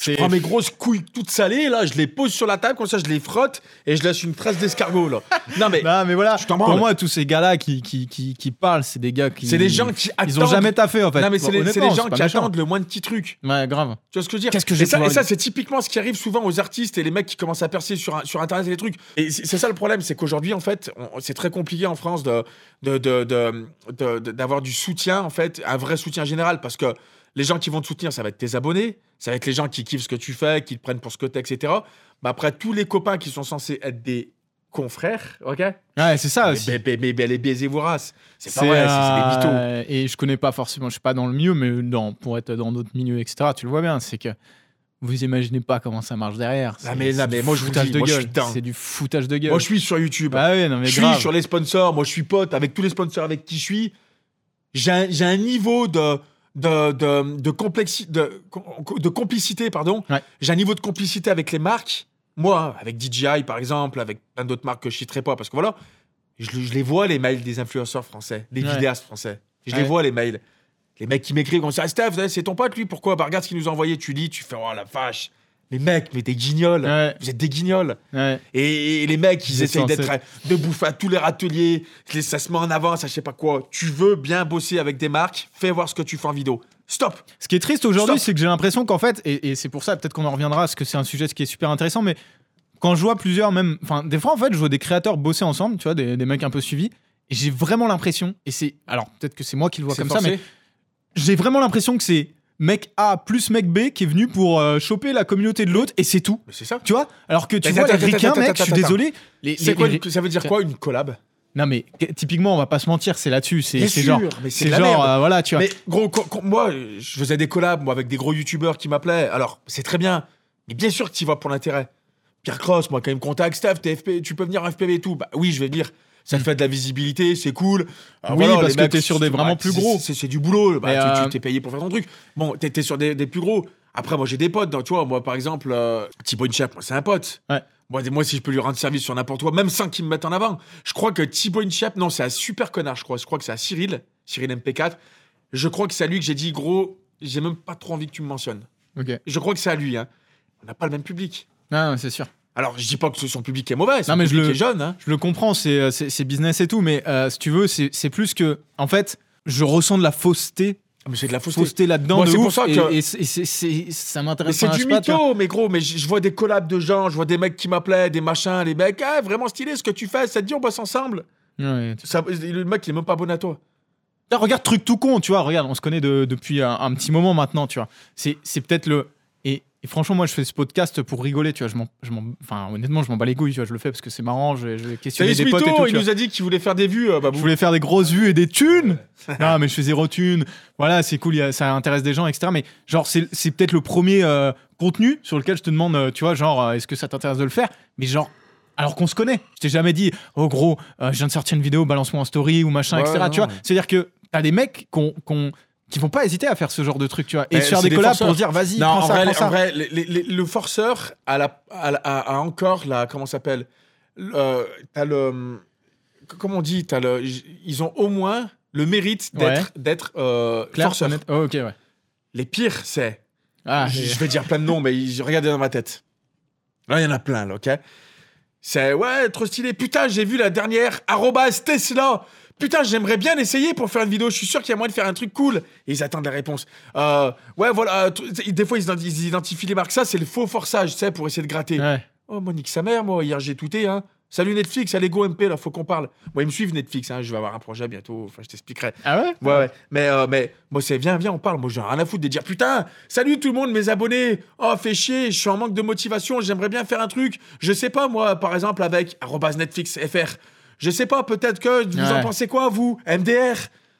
Je prends mes grosses couilles toutes salées, là, je les pose sur la table, comme ça, je les frotte et je laisse une trace d'escargot, là. Non, mais Non, mais voilà. Je Pour moi, tous ces gars-là qui, qui, qui, qui parlent, c'est des gars qui. c'est des gens qui attendent. Ils ont jamais taffé, en fait. Non, mais c'est Honnêtement, gens qui attendent le moins de petits trucs. Ouais, grave. Tu vois ce que je veux dire? Qu'est-ce que j'ai et ça, c'est typiquement ce qui arrive souvent aux artistes et les mecs qui commencent à percer sur, sur Internet et les trucs. Et c'est ça le problème, c'est qu'aujourd'hui, en fait, c'est très compliqué en France de de- de- de- de- de- d'avoir du soutien, en fait, un vrai soutien général, parce que les gens qui vont te soutenir, ça va être tes abonnés, ça va être les gens qui kiffent ce que tu fais, qui te prennent pour ce que t'es, etc. Mais après, tous les copains qui sont censés être des confrères, ok? Ouais, c'est ça mais, aussi. mais, mais, mais- mais les baisez voraces. C'est pas vrai, c'est- des mythos. euh, Et je connais pas forcément, je suis pas dans le milieu, mais dans, pour être dans d'autres milieux, etc., tu le vois bien, c'est que vous imaginez pas comment ça marche derrière. Ah, mais là, mais moi, je vous foutage dis, de moi, gueule. C'est du foutage de gueule. Moi, je suis sur YouTube. Bah ouais, non, mais je suis sur les sponsors, moi je suis pote avec tous les sponsors avec qui je suis. J'ai un, j'ai un niveau de, de, de, de, complexi- de, de complicité, pardon. Ouais. J'ai un niveau de complicité avec les marques. Moi, avec DJI par exemple, avec plein d'autres marques que je citerai pas, parce que voilà, je, je les vois les mails des influenceurs français, des Ouais. vidéastes français. Je les vois les mails. Les mecs qui m'écrivent, on se dit, ah, Steph, c'est ton pote lui, pourquoi? Bah, Regarde ce qu'il nous a envoyé, tu lis, tu fais, oh la vache. Les mecs, mais des guignols. Ouais. Vous êtes des guignols. Ouais. Et, et les mecs, ils essayent d'être de bouffer à tous les râteliers, ça se met en avant, ça je sais pas quoi. Tu veux bien bosser avec des marques, fais voir ce que tu fais en vidéo. Stop. Ce qui est triste aujourd'hui, c'est que j'ai l'impression qu'en fait, et, et c'est pour ça, peut-être qu'on en reviendra, parce que c'est un sujet qui est super intéressant, mais quand je vois plusieurs, même, enfin, des fois, en fait, je vois des créateurs bosser ensemble, tu vois, des, des mecs un peu suivis, et j'ai vraiment l'impression, et c'est, alors peut-être que c'est moi qui le vois comme ça, mais j'ai vraiment l'impression que c'est mec A plus mec B qui est venu pour euh, choper la communauté de l'autre, et c'est tout. Mais c'est ça. Tu vois? Alors que tu vois, les ricains, mec, je suis désolé. C'est quoi Ça veut dire quoi une collab? Non, mais que- typiquement, on va pas se mentir, c'est là-dessus. C'est genre. mais c'est genre, euh, voilà, tu vois. Mais gros, moi, je faisais des collabs moi, avec des gros youtubeurs qui m'appelaient. Alors, c'est très bien. Mais bien sûr que tu vas pour l'intérêt. Pierre Cross, moi, quand il me contacte, Steph, t'es FP, tu peux venir en FPV et tout. Bah oui, je vais venir. Ça te fait de la visibilité, c'est cool. Alors Oui, voilà, parce que t'es sur des bah, vraiment plus c'est- gros. C'est du boulot. Bah, tu- euh, t'es payé pour faire ton truc. Bon, t'es sur des, des plus gros. Après, moi, j'ai des potes. donc, tu vois, moi, par exemple, euh, Thibaut Inchep, moi, c'est un pote. Ouais. Moi, moi, si je peux lui rendre service sur n'importe quoi, même sans qu'il me mette en avant. Je crois que Thibaut Inchep, non, c'est un super connard, je crois. Je crois que c'est à Cyril, Cyril MP4. Je crois que c'est à lui que j'ai dit, gros, j'ai même pas trop envie que tu me mentionnes. Je crois que c'est à lui. Hein. On n'a pas le même public. Ah, c'est sûr. Alors, je dis pas que son public est mauvais, son Non, mais je le- est jeune. Hein. Je le comprends, c'est euh, c'est- c'est business et tout, mais euh, si tu veux, c'est c'est plus que. En fait, je ressens de la fausseté, Ah, Mais c'est de la fausseté. fausseté là-dedans. Moi, de c'est pour ça que- Et, c'est- et c'est- c'est- ça m'intéresse c'est pas, je du pas, mytho, mais gros, mais je vois des collabs de gens, je vois des mecs qui m'appelaient, des machins, les mecs, ah, vraiment stylé ce que tu fais, ça te dit on bosse ensemble. Ouais, Ça, le mec, il est même pas abonné à toi. Regarde, truc tout con, tu vois, regarde, on se connaît de- depuis un, un petit moment maintenant, tu vois. C'est c'est peut-être le. Et, franchement, moi, je fais ce podcast pour rigoler, tu vois. Je m'en, je m'en- enfin, honnêtement, je m'en bats les couilles, tu vois. Je le fais parce que c'est marrant, je, je vais questionner des potes et tout. il nous a dit qu'il voulait faire des vues, euh, Babou. Je voulais faire des grosses vues et des thunes. non, mais je fais zéro thunes. Voilà, c'est cool, y a- ça intéresse des gens, etc. Mais genre, c'est c'est peut-être le premier euh, contenu sur lequel je te demande, euh, tu vois, genre, euh, est-ce que ça t'intéresse de le faire? Mais genre, alors qu'on se connaît. Je t'ai jamais dit, oh gros, je viens de sortir une vidéo, balance-moi en story ou machin, Ouais, etc. non, tu vois, c'est-à-dire que t'as des mecs qu'on qu'on- qui vont pas hésiter à faire ce genre de truc, tu vois, et c'est des des collabs forceurs. pour dire, vas-y, Non, prends en ça, vrai, prends en ça. vrai, les- les- les- le forceur a, la, a, la- a- a encore la. Comment ça s'appelle Euh, T'as le. Comment on dit t'as le, Ils ont au moins le mérite d'être d'être euh, forceur. Oh, ok, ouais. Les pires, c'est. Ah, je, vais dire plein de noms, mais regardez dans ma tête. Là, il y en a plein, là, ok C'est ouais, trop stylé. Putain, j'ai vu la dernière arrobas Tesla. Putain, j'aimerais bien essayer pour faire une vidéo. Je suis sûr qu'il y a moyen de faire un truc cool. Et ils attendent la réponse. Euh, ouais, voilà. t- Des fois, ils ident- ils identifient les marques. Ça, c'est le faux forçage, tu sais, pour essayer de gratter. ouais. Oh, moi, nique sa mère, moi. Hier, j'ai touté, hein. Salut Netflix, allez Go MP, là, faut qu'on parle. Moi, ils me suivent Netflix, hein. Je vais avoir un projet bientôt. Enfin, je t'expliquerai. Ah ouais? Ouais, ouais. Mais, euh, mais moi, c'est viens, viens, on parle. Moi, j'ai rien à foutre de dire putain, salut tout le monde, mes abonnés. Oh, fais chier, je suis en manque de motivation, j'aimerais bien faire un truc. Je sais pas, moi, par exemple, avec Netflix FR. Je sais pas, peut-être que vous en pensez quoi, vous MDR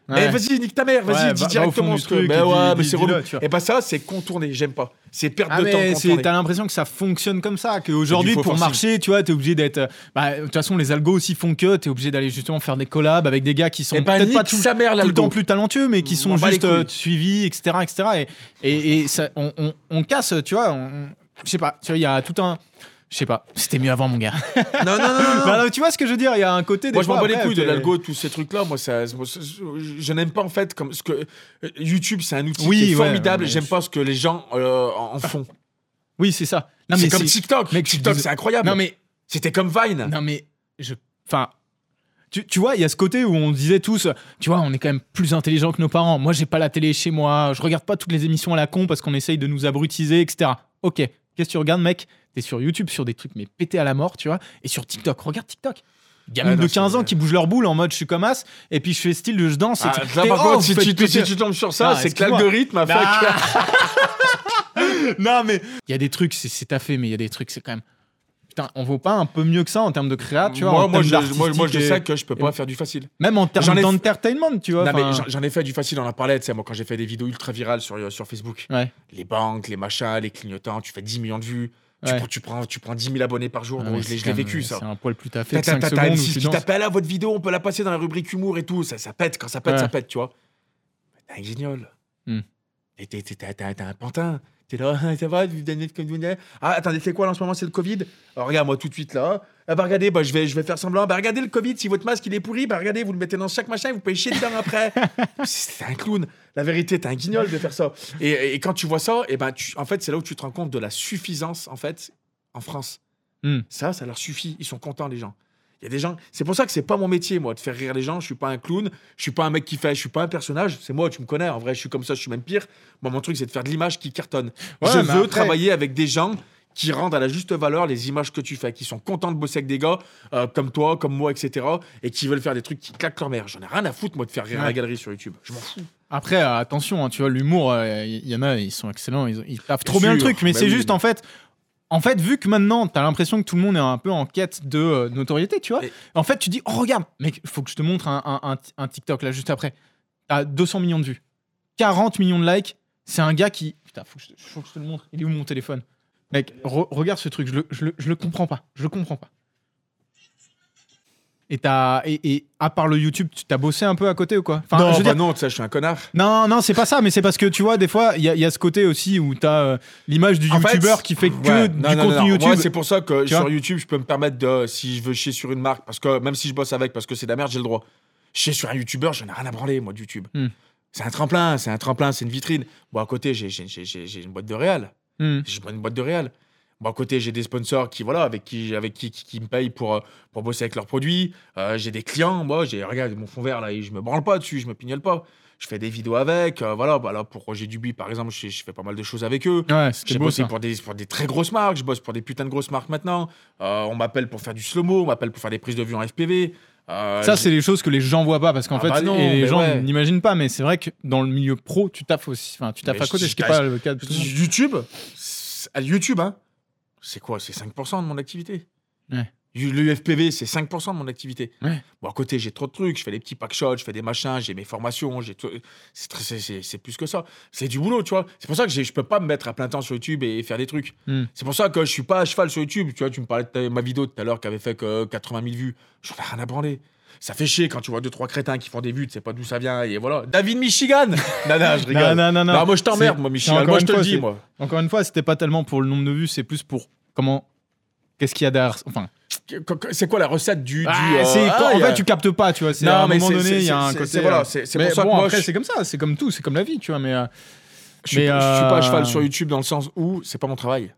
Mais vas-y, nique ta mère, vas-y, Ouais, dis directement ce truc Mais ouais, c'est relou. Et bah ça, c'est contourné, j'aime pas. C'est perte Ah de temps t'as l'impression que ça fonctionne comme ça, qu'aujourd'hui pour forcing. marcher, tu vois, t'es obligé d'être. euh, Bah, de toute façon, les algos aussi font que t'es obligé d'aller justement faire des collabs avec des gars qui sont Et bah, peut-être pas tout, sa mère, tout le temps plus talentueux, mais qui On sont juste euh, suivis, etc., etc. Et, et, et ça, on, on- on casse, tu vois. Je sais pas, tu vois, il y a tout un. Je sais pas, c'était mieux avant, mon gars. Non, non, non, non. Bah, non, tu vois ce que je veux dire Il y a un côté. des Moi, je m'en bats les couilles de l'algo, tous ces trucs-là. Moi, ça, moi, ça- je, je n'aime pas en fait comme ce que euh, YouTube, c'est un outil Oui, qui est ouais, formidable. J'aime je- pas ce que les gens euh, en font. Oui, c'est ça. C'est comme TikTok. mec, TikTok, c'est incroyable. Non, mais C'était comme Vine. Non mais je enfin tu, tu vois, il y a ce côté où on disait tous, tu vois, on est quand même plus intelligent que nos parents. Moi, j'ai pas la télé chez moi, je regarde pas toutes les émissions à la con parce qu'on essaye de nous abrutiser, etc. Ok, qu'est-ce que tu regardes, mec? T'es sur YouTube sur des trucs mais pétés à la mort, tu vois, et sur TikTok, regarde TikTok. Gamins Ah, de 15 c'est- ans qui bougent leur boule en mode je suis comme as, et puis je fais style de je danse. Ah, là, par oh, contre, si tu, péter. si tu tombes sur ça, c'est que l'algorithme a fait que. non mais il y a des trucs, c'est taffé, mais il y a des trucs, c'est quand même. Putain, on vaut pas un peu mieux que ça en termes de créa, tu vois moi, en moi, termes je, moi, moi, je d'artistique sais que je peux pas faire du facile. Même en termes ai- d'entertainment, tu vois. Non, mais enfin, j'en- j'en ai fait du facile, on en parlait, tu sais, moi, quand j'ai fait des vidéos ultra virales sur, sur Facebook. Ouais. Les banques, les machins, les clignotants, tu fais 10 millions de vues. Tu, Ouais. prends, tu, prends, tu prends 10 000 abonnés par jour, Ah, gros, mais je l'ai vécu, ça. C'est un poil plus taffé T'as que 5 t'as- t'as secondes. où M6 tu qui t'appelle à votre vidéo, on peut la passer dans la rubrique humour et tout. Ça, ça pète, quand ça pète, Ouais. ça pète, tu vois. T'es un. Hmm. T'es- t'es- T'as t'as- t'as un pantin. T'es là, ça va, donnez comme. Ah, attendez, c'est quoi là en ce moment C'est le Covid? Alors, regarde, moi tout de suite là. Ah, bah, regardez, bah, je, vais, je vais faire semblant. Bah, regardez le Covid, si votre masque il est pourri, bah, regardez, vous le mettez dans chaque machin, vous pouvez chier dedans après. c'est un clown. La vérité, t'es un guignol de faire ça. Et, et quand tu vois ça, et ben, tu, en fait, c'est là où tu te rends compte de la suffisance, en fait, en France. Hmm. Ça, ça leur suffit. Ils sont contents, les gens. Il y a des gens. C'est pour ça que c'est pas mon métier, moi, de faire rire les gens. Je suis pas un clown. Je suis pas un mec qui fait. Je suis pas un personnage. C'est moi, tu me connais. En vrai, je suis comme ça. Je suis même pire. Moi, mon truc, c'est de faire de l'image qui cartonne. Ouais, je veux après- travailler avec des gens qui rendent à la juste valeur les images que tu fais, qui sont contents de bosser avec des gars euh, comme toi, comme moi, etc. Et qui veulent faire des trucs qui claquent leur mère. J'en ai rien à foutre, moi, de faire rire la galerie sur YouTube. Je m'en fous. Après, euh, attention, hein, tu vois, l'humour, il y, en a, ils sont excellents, ils, ils taffent trop Bien bien le truc, mais bah c'est oui, juste en fait. En fait, vu que maintenant, t'as l'impression que tout le monde est un peu en quête de euh, notoriété, tu vois. Et- En fait, tu dis, oh regarde, mec, faut que je te montre un, un- un- un TikTok là juste après. T'as 200 millions de vues, 40 millions de likes. C'est un gars qui, putain, faut que, je, te- faut que je te le montre. Il est où mon téléphone, mec re- Regarde ce truc, je le, je, le, je le comprends pas, je le comprends pas. Et et, et à part le YouTube, tu t'as bossé un peu à côté ou quoi? Enfin, non, je veux bah dire, non, je suis un connard. non, non, c'est pas ça, mais c'est parce que tu vois, des fois, il y, a- il y a ce côté aussi où t'as euh, l'image du youtubeur qui fait que ouais, du non, contenu non. YouTube. C'est pour ça que sur YouTube, je peux me permettre de, si je veux chier sur une marque, parce que même si je bosse avec, parce que c'est de la merde, j'ai le droit. Chier sur un YouTuber, j'en ai rien à branler, moi, de YouTube. Hmm. C'est un tremplin, c'est un tremplin, c'est une vitrine. Bon, à côté, j'ai- une boîte de réal. Hmm. J'ai une boîte de réal. Bon, à côté, j'ai des sponsors qui, voilà, avec qui, avec qui, qui, qui me payent pour, euh, pour bosser avec leurs produits. Euh, j'ai des clients, moi, j'ai, regarde, mon fond vert, là, et je me branle pas dessus, je me pignole pas. Je fais des vidéos avec, euh, voilà, bah, là, pour Roger Dubuis, par exemple, je, je fais pas mal de choses avec eux. Ouais, J'ai beau bossé ça. pour des, pour des très grosses marques, je bosse pour des putains de grosses marques maintenant. Euh, on m'appelle pour faire du slow-mo, on m'appelle pour faire des prises de vue en FPV. Euh, Ça, c'est les choses que les gens voient pas parce qu'en Ah fait, bah non, et les gens ouais. n'imaginent pas, mais c'est vrai que dans le milieu pro, tu taffes aussi. Enfin, tu taffes Mais à côté, je- je- pas le cas de tout. YouTube, YouTube, hein, c'est quoi? C'est 5% de mon activité. Ouais. Le FPV, c'est 5% de mon activité. Ouais. Bon, à côté, j'ai trop de trucs. Je fais des petits pack shots, je fais des machins, j'ai mes formations. j'ai tout- C'est plus que ça. C'est du boulot, tu vois. C'est pour ça que je peux pas me mettre à plein temps sur YouTube et faire des trucs. Hmm. C'est pour ça que je suis pas à cheval sur YouTube. Tu vois, tu me parlais de ma vidéo tout à l'heure qui avait fait que 80 000 vues. J'en ai rien à branler. Ça fait chier quand tu vois deux trois crétins qui font des vues, tu sais pas d'où ça vient et voilà. David Michigan. non non, je rigole. Non, non, non, non. moi je t'emmerde moi Michigan. Moi je te le dis moi. Encore une fois, c'était pas tellement pour le nombre de vues, c'est plus pour comment. Qu'est-ce qu'il y a derrière Enfin, C'est quoi la recette du, du euh, c'est ah, en a- fait, tu captes pas, tu vois. C'est Non, à un mais moment c'est- donné, c'est- il y a un c'est- côté. c'est- voilà, euh, c'est- pour ça bon, après, je- c'est comme ça, c'est comme tout, c'est comme la vie, tu vois. Mais euh, Je suis, Mais, pas- je suis pas à euh, cheval sur YouTube dans le sens où c'est pas mon travail.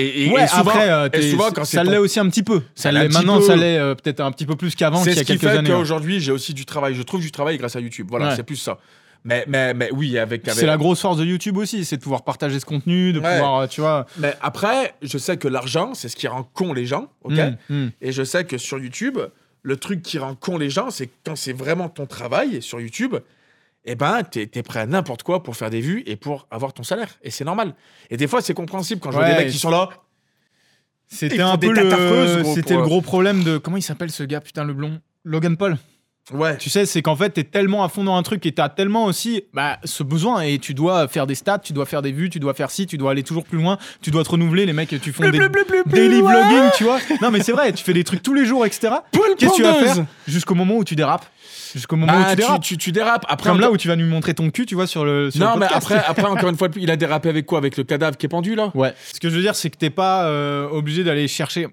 Et, et- ouais, et souvent, après, euh, et souvent, quand ça ton- l'est aussi un petit peu. Ça l'est maintenant, peu. ça l'est euh, peut-être un petit peu plus qu'avant, c'est a ce qui fait hein. qu'aujourd'hui j'ai aussi du travail. Je trouve du travail grâce à YouTube. Voilà, Ouais. c'est plus ça. Mais, mais, mais oui, avec. avec- C'est la grosse force de YouTube aussi, c'est de pouvoir partager ce contenu, de Ouais. pouvoir, euh, tu vois. Mais après, je sais que l'argent, c'est ce qui rend con les gens. ok Mm, mm. Et je sais que sur YouTube, le truc qui rend con les gens, c'est quand c'est vraiment ton travail sur YouTube, eh ben, t'es es prêt à n'importe quoi pour faire des vues et pour avoir ton salaire. Et c'est normal. Et des fois, c'est compréhensible quand je vois Ouais, des mecs qui sont là. C'était un peu le, gros, c'était le gros problème de comment il s'appelle ce gars, putain le blond, Logan Paul. Ouais. Tu sais, c'est qu'en fait, t'es tellement à fond dans un truc et t'as tellement aussi bah, ce besoin et tu dois faire des stats, tu dois faire des vues, tu dois faire ci, tu dois aller toujours plus loin, tu dois te renouveler. Les mecs, tu font des daily vlogging, tu vois. Non, mais c'est vrai, tu fais des trucs tous les jours, etc. Qu'est-ce que tu vas faire jusqu'au moment où tu dérapes? Jusqu'au moment où Ah, tu tu, dérapes. tu, tu dérapes. Après, Comme là où tu vas nous montrer ton cul, tu vois, sur le. Sur Non, le mais après, après, encore une fois, il a dérapé avec quoi? Avec le cadavre qui est pendu, là? Ouais. Ce que je veux dire, c'est que t'es pas euh, obligé d'aller chercher.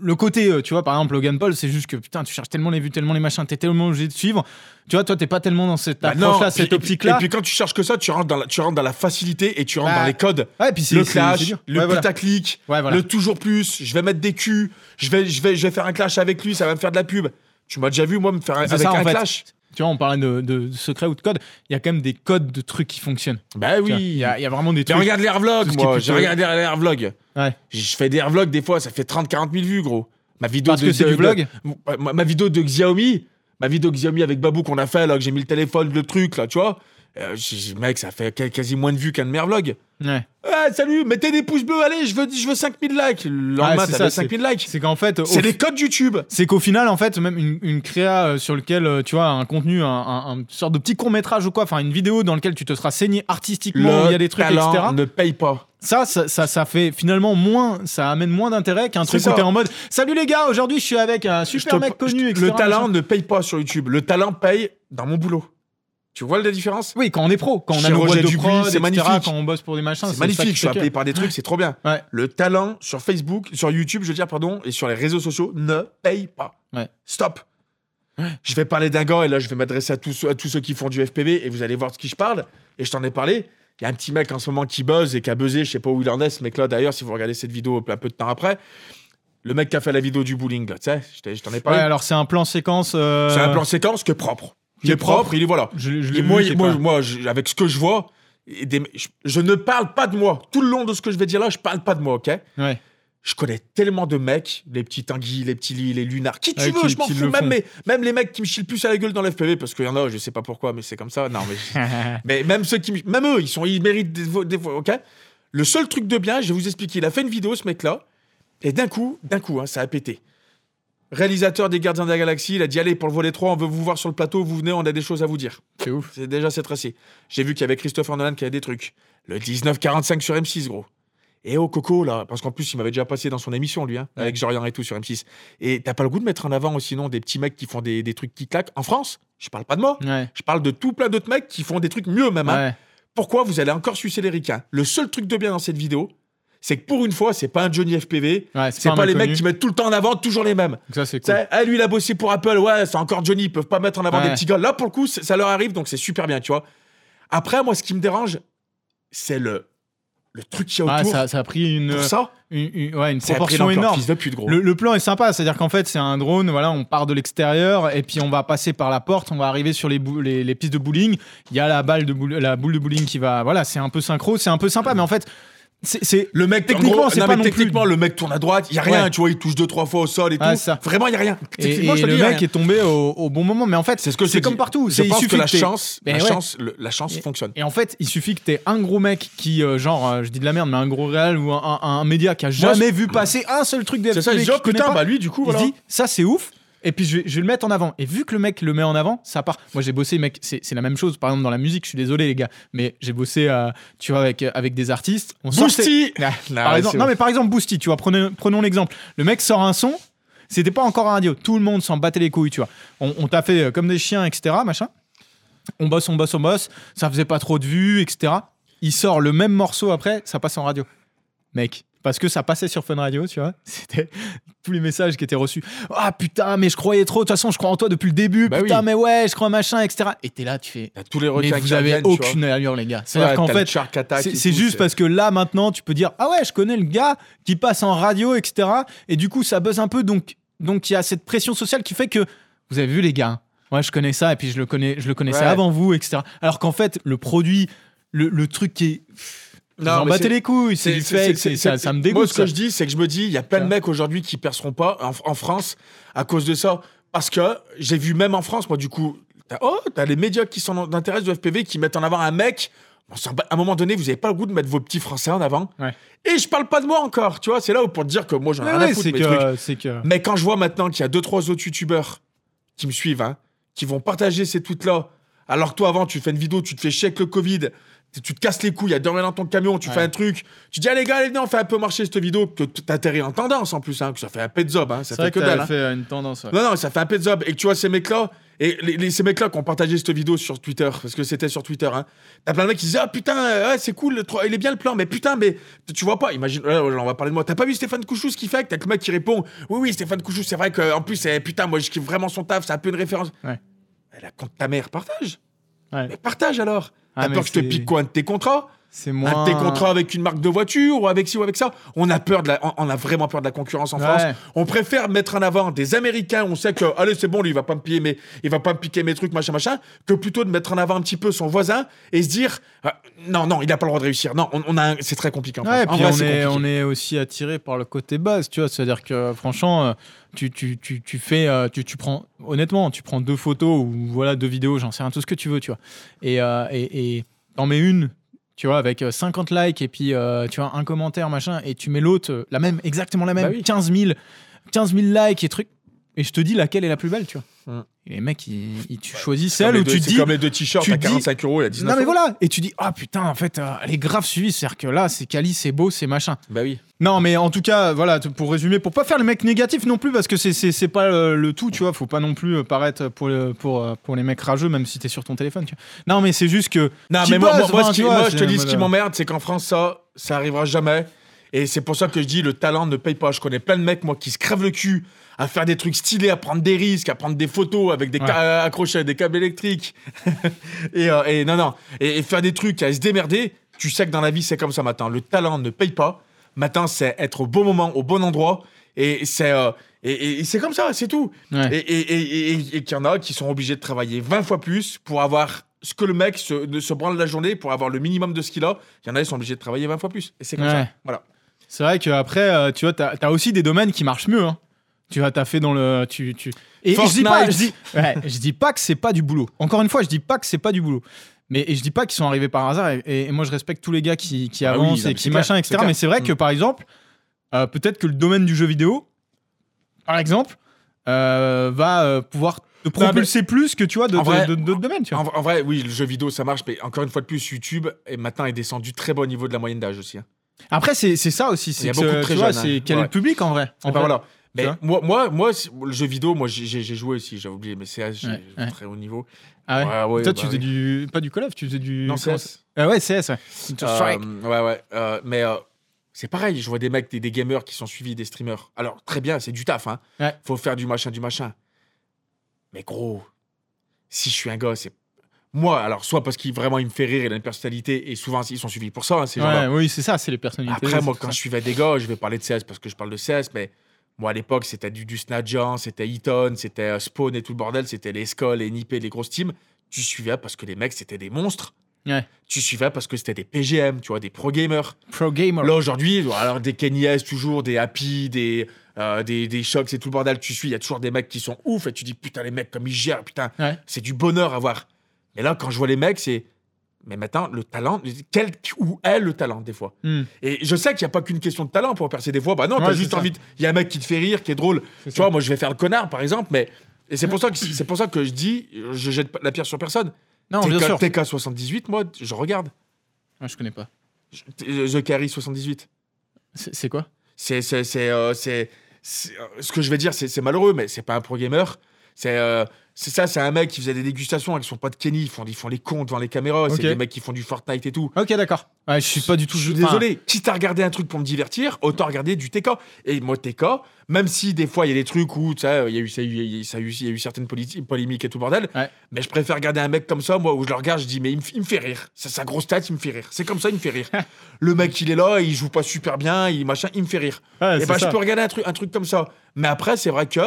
Le côté, euh, tu vois, par exemple, Logan Paul, c'est juste que putain, tu cherches tellement les vues, tellement les machins, t'es tellement obligé de suivre. Tu vois, toi, t'es pas tellement dans cette Bah approche-là, puis- cette et puis- optique-là. Et puis quand tu cherches que ça, tu rentres dans la, tu rentres dans la facilité et tu rentres Bah, dans les codes. Ouais, puis c'est Le clash, le Ouais, putaclic, Ouais, voilà. le toujours plus, je vais mettre des culs, je vais, je, vais, je vais faire un clash avec lui, ça va me faire de la pub. Tu m'as déjà vu, moi, me faire un- avec ça, fait. clash Tu vois, on parlait de, de, secrets ou de codes. Il y a quand même des codes de trucs qui fonctionnent. Bah oui. Il y, a il y a vraiment des Mais trucs. regarde les Tout vlogs, ce qui est moi. J'ai regardé les vlogs. Ouais. Je fais des vlogs des fois, ça fait 30-40 000 vues, gros. Ma vidéo Parce de, que c'est de- du vlog de- ma, ma vidéo de Xiaomi, ma vidéo de Xiaomi avec Babou qu'on a fait, là, que j'ai mis le téléphone, le truc, là, tu vois. Euh, j'ai- mec, ça fait quasi- moins de vues qu'un de mes vlogs. Ouais. Ah, salut, mettez des pouces bleus, allez, je veux, je veux 5000 likes. Le lendemain, c'est t'avais ça, 5000 likes. C'est qu'en fait, C'est les codes YouTube. C'est qu'au final, en fait, même une, une créa euh, sur lequel, euh, tu vois, un contenu, un, un- un- une sorte de petit court-métrage ou quoi, enfin une vidéo dans lequel tu te seras saigné artistiquement, il y a des trucs, talent etc. ne paye pas. Ça, ça, ça, ça fait finalement moins, ça amène moins d'intérêt qu'un truc ça. où t'es en mode Salut les gars, aujourd'hui je suis avec un super te- mec connu, etc. Le talent ne paye pas sur YouTube. Le talent paye dans mon boulot. Tu vois la différence? Oui, quand on est pro, quand on a nos boîtes de prod, c'est magnifique. quand on bosse pour des machins, C'est magnifique, je suis que- appelé par des trucs, c'est trop bien. Ouais. Le talent sur Facebook, sur YouTube, je veux dire, pardon, et sur les réseaux sociaux ne paye pas. Ouais. Stop. Je vais parler d'un gars, et là, je vais m'adresser à tous, ceux- à tous ceux qui font du FPV, et vous allez voir de qui je parle. Et je t'en ai parlé. Il y a un petit mec en ce moment qui buzz et qui a buzzé, je sais pas où il en est, ce mec-là, d'ailleurs, si vous regardez cette vidéo un peu de temps après. Le mec qui a fait la vidéo du bowling, là, tu sais, je t'en ai Ouais, parlé. alors c'est un plan séquence. euh, C'est un plan séquence qui est propre. Qui Qui est propre, propre. il est voilà. Je, je Et moi, moi, moi, je- avec ce que je vois, et des- je, je ne parle pas de moi. Tout le long de ce que je vais dire là, je parle pas de moi, ok? Ouais. Je connais tellement de mecs, les petits Tanguy, les petits Lee, les Lunars, qui tu Ouais, veux, qui- je m'en fous. Même, font. mes- même les mecs qui me chient le plus à la gueule dans l'FPV, parce qu'il y en a, je sais pas pourquoi, mais c'est comme ça. Non, mais, mais même ceux qui, me- même eux, ils sont, ils méritent des, des ok? Le seul truc de bien, je vais vous expliquer. Il a fait une vidéo, ce mec-là, et d'un coup, d'un coup, hein, ça a pété. Réalisateur des Gardiens de la Galaxie, il a dit allez pour le volet 3, on veut vous voir sur le plateau, vous venez, on a des choses à vous dire. C'est ouf. C'est déjà c'est tracé. J'ai vu qu'il y avait Christopher Nolan qui avait des trucs. Le 1945 sur M6, gros. Et au Coco, là, parce qu'en plus, il m'avait déjà passé dans son émission, lui, hein, avec Jorian et tout sur M6. Et t'as pas le goût de mettre en avant, sinon, des petits mecs qui font des, des trucs qui claquent? En France Je parle pas de moi. Ouais. Je parle de tout plein d'autres mecs qui font des trucs mieux, même. hein. Ouais. Pourquoi vous allez encore sucer les ricains? Le seul truc de bien dans cette vidéo, c'est que pour une fois, c'est pas un Johnny FPV. Ouais, C'est pas, les mecs qui mettent tout le temps en avant toujours les mêmes. Donc ça, c'est cool. ah, lui, il a bossé pour Apple, ouais, c'est encore Johnny, ils peuvent pas mettre en avant Ouais. des petits gars. Là, pour le coup, ça leur arrive, donc c'est super bien, tu vois. Après, moi, ce qui me dérange, c'est le, le truc qu'il y a autour. ça, ça a pris une, pour ça, une, une- ouais, proportion énorme. fils de pute, gros. Le, le plan est sympa, c'est-à-dire qu'en fait c'est un drone, voilà, on part de l'extérieur et puis on va passer par la porte, on va arriver sur les, les, les pistes de bowling. Il y a la balle de boule, la boule de bowling qui va, voilà, c'est un peu synchro, c'est un peu sympa, mais en fait c'est, Le mec, Techniquement, c'est non, pas non plus- techniquement, le mec tourne à droite, il y a rien, Ouais. tu vois, il touche deux, trois fois au sol et tout. ça. Vraiment, il y a rien. et, le mec rien. est tombé au, au bon moment, mais en fait C'est ce que c'est comme partout. Je pense suffit que la chance, la ouais. chance, le- la chance Et- fonctionne. Et en fait, il suffit que t'aies un gros mec qui, euh, genre, euh, je dis de la merde, mais un gros réel ou un, un- un média qui a Moi, jamais vu passer un seul truc de C'est ça, il dit, putain, bah lui, du coup, il voilà. se dit, ça c'est ouf. Et puis je vais, je vais le mettre en avant. Et vu que le mec le met en avant, ça part. Moi j'ai bossé, mec, c'est la même chose. Par exemple dans la musique, je suis désolé les gars, mais j'ai bossé, euh, tu vois, avec, avec des artistes. On Boosty Ah, Non, par exemple, c'est non bon. mais par exemple Boosty, tu vois, prenez- prenons l'exemple. Le mec sort un son, c'était pas encore un radio. Tout le monde s'en battait les couilles, tu vois. On, on t'a fait euh, comme des chiens, etc. Machin. On bosse, on bosse, on bosse. Ça faisait pas trop de vues, etc. Il sort le même morceau après, ça passe en radio. Mec, parce que ça passait sur Fun Radio, tu vois. C'était tous les messages qui étaient reçus. Ah putain, mais je croyais trop. De toute façon, je crois en toi depuis le début. Bah putain, oui. mais ouais, je crois machin, etc. Et t'es là, tu fais. T'as tous les Mais vous avez aucune allure, les gars. C'est-à-dire Ouais, qu'en fait, c'est juste parce que là, maintenant, tu peux dire Ah ouais, je connais le gars qui passe en radio, etc. Et du coup, ça buzz un peu. Donc, donc il y a cette pression sociale qui fait que vous avez vu, les gars. Ouais, je connais ça et puis je le connais, je le connaissais Ouais. avant vous, etc. Alors qu'en fait, le produit, le, le truc qui est. Mais battez les couilles, c'est du fake, ça, ça me dégoûte. Moi, ce que je dis, c'est que je me dis, il y a plein de mecs aujourd'hui qui perceront pas en, en France à cause de ça. Parce que j'ai vu même en France, moi, du coup, t'as, oh, t'as les médias qui sont d'intérêt du FPV qui mettent en avant un mec. À un moment donné, vous avez pas le goût de mettre vos petits français en avant. Ouais. Et je parle pas de moi encore, tu vois. C'est là où pour te dire que moi, j'en ai Ouais, rien à ouais, foutre que, c'est que. Mais quand je vois maintenant qu'il y a deux, trois autres youtubeurs qui me suivent, hein, qui vont partager ces tweets-là. Alors que toi, avant, tu fais une vidéo, tu te fais chier avec le Covid, tu te casses les couilles, il y a dans ton camion, tu Ouais. fais un truc, tu dis, allez, gars, allez, venez, on fait un peu marcher cette vidéo, que t'atterris en tendance en plus, hein, que ça fait un pet job, hein, ça fait que que dalle. t'as hein. fait une tendance. ouais. Non, non, ça fait un pet job. Et que tu vois ces mecs-là, et les, les- ces mecs-là qui ont partagé cette vidéo sur Twitter, parce que c'était sur Twitter, hein, t'as plein de mecs qui disaient Ah putain, euh, ouais, c'est cool, le il est bien le plan, mais putain, mais tu vois pas, imagine, ouais, on va parler de moi. T'as pas vu Stéphane Couchou ce qu'il fait T'as que le mec qui répond Oui, oui, Stéphane Couchou, c'est vrai qu'en plus, c'est- putain, moi je kiffe vraiment son taf, c'est un peu une référence. Ouais. Elle a compte ta mère, partage. Ouais. Mais partage alors. Ah, T'as peur que je te pique quoi de tes contrats C'est Un moins. de tes contrats avec une marque de voiture ou avec ci ou avec ça On a peur de la, on, a vraiment peur de la concurrence en Ouais. France. On préfère mettre en avant des Américains, on sait que, allez, c'est bon, lui, il va pas me piller, il va pas me piquer mes trucs, machin, machin, que plutôt de mettre en avant un petit peu son voisin et se dire, ah, non, non, il a pas le droit de réussir. Non, on, on a, un- c'est très compliqué en Ouais, France. En puis vrai, on, est, on est aussi attiré par le côté base, tu vois. C'est-à-dire que franchement, euh, tu, tu, tu, tu fais, euh, tu, tu prends, honnêtement, tu prends deux photos ou voilà deux vidéos, j'en sais rien, tout ce que tu veux, tu vois. Et euh, et et t'en mets une, tu vois, avec euh, 50 likes et puis euh, tu vois un commentaire machin, et tu mets l'autre, euh, la même, exactement la même, Bah oui. 15 000, 15 000 likes et trucs. Et je te dis laquelle est la plus belle, tu vois. Mm. Et les mecs, ils, ils- tu choisis celle où deux- tu dis, comme les deux t-shirts à dis- 45 euros, y a 19 non mais euros. voilà, et tu dis ah putain en fait euh, elle est grave suivie, c'est-à-dire que là c'est quali, c'est beau, c'est machin. Bah oui. Non, mais en tout cas, voilà, pour résumer, pour pas faire le mec négatif non plus, parce que c'est- c'est c'est pas euh, le tout, tu vois, faut pas non plus euh, paraître pour, le- pour, euh, pour les mecs rageux, même si t'es sur ton téléphone, tu vois. Non, mais c'est juste que. Non, mais moi, moi, qui- vois, moi, je te dis, ce qui m'emmerde, c'est qu'en France, ça, ça arrivera jamais. Et c'est pour ça que je dis, le talent ne paye pas. Je connais plein de mecs, moi, qui se crèvent le cul à faire des trucs stylés, à prendre des risques, à prendre des photos avec des Ouais. accrochés à des câbles électriques. et, euh, et non, non. Et, et faire des trucs, à se démerder. Tu sais que dans la vie, c'est comme ça maintenant. Le talent ne paye pas. Maintenant, c'est être au bon moment, au bon endroit. Et c'est euh, et, et- et c'est comme ça, c'est tout. Ouais. Et, et, et, et- et qu'il y en a qui sont obligés de travailler 20 fois plus pour avoir ce que le mec se, branle la journée, pour avoir le minimum de ce qu'il a. Il y en a qui sont obligés de travailler 20 fois plus. Et c'est comme Ouais. ça. Voilà. C'est vrai qu'après, euh, tu vois, t'as as aussi des domaines qui marchent mieux. hein. Tu t'as fait dans le. Tu, tu... Et je dis, pas, je, dis, ouais, je dis pas que c'est pas du boulot. Encore une fois, je dis pas que c'est pas du boulot. Mais et je dis pas qu'ils sont arrivés par hasard. Et, et moi, je respecte tous les gars qui, qui Ah oui, avancent non, mais et qui c'est machin, clair, etc. c'est. Mais c'est vrai que, Mm. par exemple, euh, peut-être que le domaine du jeu vidéo, par exemple, euh, va euh, pouvoir te propulser plus que tu vois d'autres domaines. Tu vois. En, en vrai, oui, le jeu vidéo, ça marche. Mais encore une fois de plus, YouTube est maintenant est descendu très bas au niveau de la moyenne d'âge aussi. hein. Après, c'est c'est ça aussi. Il y C'est a que beaucoup de très tu vois, jeunes, c'est hein. quel est le public en vrai. En fait. voilà. Mais moi, moi, moi, le jeu vidéo, moi, j'ai j'ai joué aussi. J'ai oublié, mais c'est j'ai- Ouais, ouais. très haut niveau. Ah ouais. Ouais, ouais, Toi, bah tu faisais oui. du. Pas du Call of, tu faisais du. Non, CS. Ah ouais, CS, ouais. Euh, ouais, ouais. euh, mais euh, c'est pareil, je vois des mecs, des, des gamers qui sont suivis, des streamers. Alors, très bien, c'est du taf, hein. Ouais. Faut faire du machin, du machin. Mais gros, si je suis un gars, c'est. Moi, alors, soit parce qu'il vraiment il me fait rire, il a une personnalité, et souvent ils sont suivis pour ça, hein, ces gens-là. Ouais, oui, c'est ça, c'est les personnalités. Après, moi, quand ça. je suivais des gars, je vais parler de CS parce que je parle de CS, mais moi, à l'époque, c'était du, du Snadjan, c'était Eaton, c'était euh, Spawn et tout le bordel, c'était les Skull, les Nippé, les grosses teams. Tu suivais parce que les mecs, c'était des monstres. Ouais. Tu suivais parce que c'était des PGM, tu vois, des pro gamers. Pro gamer. Là, aujourd'hui, alors des Kenny S, toujours, des Happy, des, euh, des, des Shocks et tout le bordel, tu suis, il y a toujours des mecs qui sont ouf et tu dis, putain, les mecs, comme ils gèrent, putain, Ouais. c'est du bonheur à voir. Mais là, quand je vois les mecs, c'est. Mais maintenant, le talent, quel ou est le talent, des fois Hmm. Et je sais qu'il n'y a pas qu'une question de talent pour percer des fois. Bah non, t'as Ouais, juste c'est ça. envie. Il y a un mec qui te fait rire, qui est drôle. Tu ça. vois, moi, je vais faire le connard, par exemple, mais. Et c'est pour, ça que, c'est pour ça que je dis, je jette la pierre sur personne. Non, bien TK, sûr. TK78, moi, je regarde. Ah, je connais pas. The Carry 78. C'est quoi? C'est, c'est, c'est, euh, euh, ce que je vais dire, c'est, c'est malheureux, mais c'est pas un pro gamer. C'est, euh, c'est ça, c'est un mec qui faisait des dégustations avec son pote Kenny. Ils font, ils font les cons devant les caméras. C'est des mecs qui font du Fortnite et tout. Ok, d'accord. Ouais, je suis pas du tout. Je suis enfin, désolé. Quitte à regarder un truc pour me divertir, autant regarder du TK. Et moi, TK, même si des fois il y a des trucs où, il y a eu, ça, a eu, ça a eu, il y a eu certaines polémiques et tout bordel. Ouais. Mais je préfère regarder un mec comme ça, moi, où je le regarde, je dis, mais il me, fait rire. C'est sa grosse tête, il me fait rire. C'est comme ça, il me fait rire. le mec, il est là, il joue pas super bien, il machin, il me fait rire. ouais, Et c'est ben, je peux regarder un truc, un truc comme ça. Mais après, c'est vrai que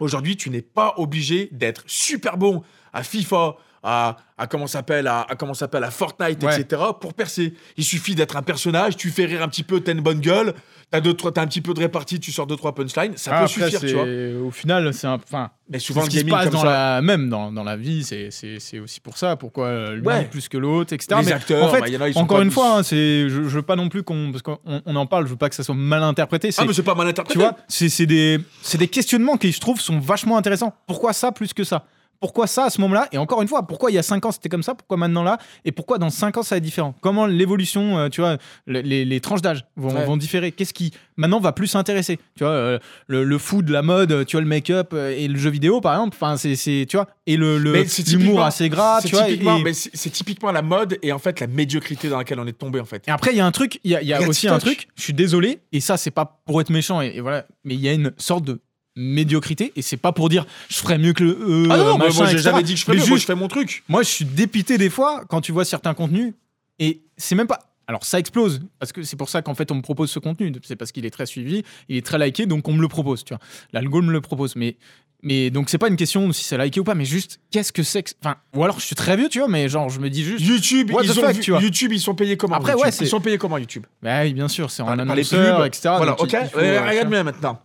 aujourd'hui, tu n'es pas obligé d'être super bon à FIFA, à, à comment s'appelle, à, à comment s'appelle, à Fortnite, Ouais. etc. pour percer. Il suffit d'être un personnage, tu fais rire un petit peu, t'as une bonne gueule, t'as deux, trois- t'as un petit peu de répartie, tu sors deux trois punchlines, ça Ah, peut après, suffire, tu vois. Au final, c'est un. Enfin, Mais souvent ce qui se passe comme dans ça. la même dans, dans la vie, c'est aussi pour ça. Pourquoi euh, Ouais. plus que l'autre, etc. Les Mais acteurs, en fait, bah, y en a, ils sont encore une fois, hein, c'est je, je veux pas non plus qu'on parce qu'on on en parle, je veux pas que ça soit mal interprété. Ah, mais c'est pas mal tu interprété. vois, c'est c'est des, c'est des questionnements qui, je trouve, sont vachement intéressants. Pourquoi ça plus que ça? Pourquoi ça à ce moment-là Et encore une fois, pourquoi il y a 5 ans c'était comme ça Pourquoi maintenant là Et pourquoi dans 5 ans ça va être différent Comment l'évolution, euh, tu vois, le- les, les tranches d'âge vont, Ouais. vont différer Qu'est-ce qui maintenant va plus s'intéresser Tu vois, euh, le, le food, la mode, tu vois, le make-up euh, et le jeu vidéo par exemple. Enfin, c'est, tu vois, et le, l'humour typiquement- assez gras, tu vois. c'est typiquement la mode et en fait la médiocrité dans laquelle on est tombé en fait. Et après, il y a un truc, il y a, y aussi un truc, je suis désolé, et ça, c'est pas pour être méchant, et, et voilà, mais il y a une sorte de médiocrité, et c'est pas pour dire je ferais mieux que le eux, Ah non, machin, moi j'ai jamais dit que je ferais mieux, moi je fais mon truc. moi, je suis dépité des fois quand tu vois certains contenus, et c'est même pas. Alors, ça explose, parce que c'est pour ça qu'en fait, on me propose ce contenu. C'est parce qu'il est très suivi, il est très liké, donc on me le propose, tu vois. L'algo me le propose, mais. Mais donc c'est pas une question si c'est liké ou pas, mais juste qu'est-ce que c'est que... Enfin, ou alors je suis très vieux, tu vois, mais genre je me dis juste... YouTube, ils ont fuck, vu- tu vois. YouTube, ils sont payés comment Après, YouTube? ouais, Ils sont payés comment YouTube? Bah oui, bien sûr, c'est en Par- par les annonceur, pubs. etc. Voilà, ok. faut, Euh, euh, regarde bien maintenant.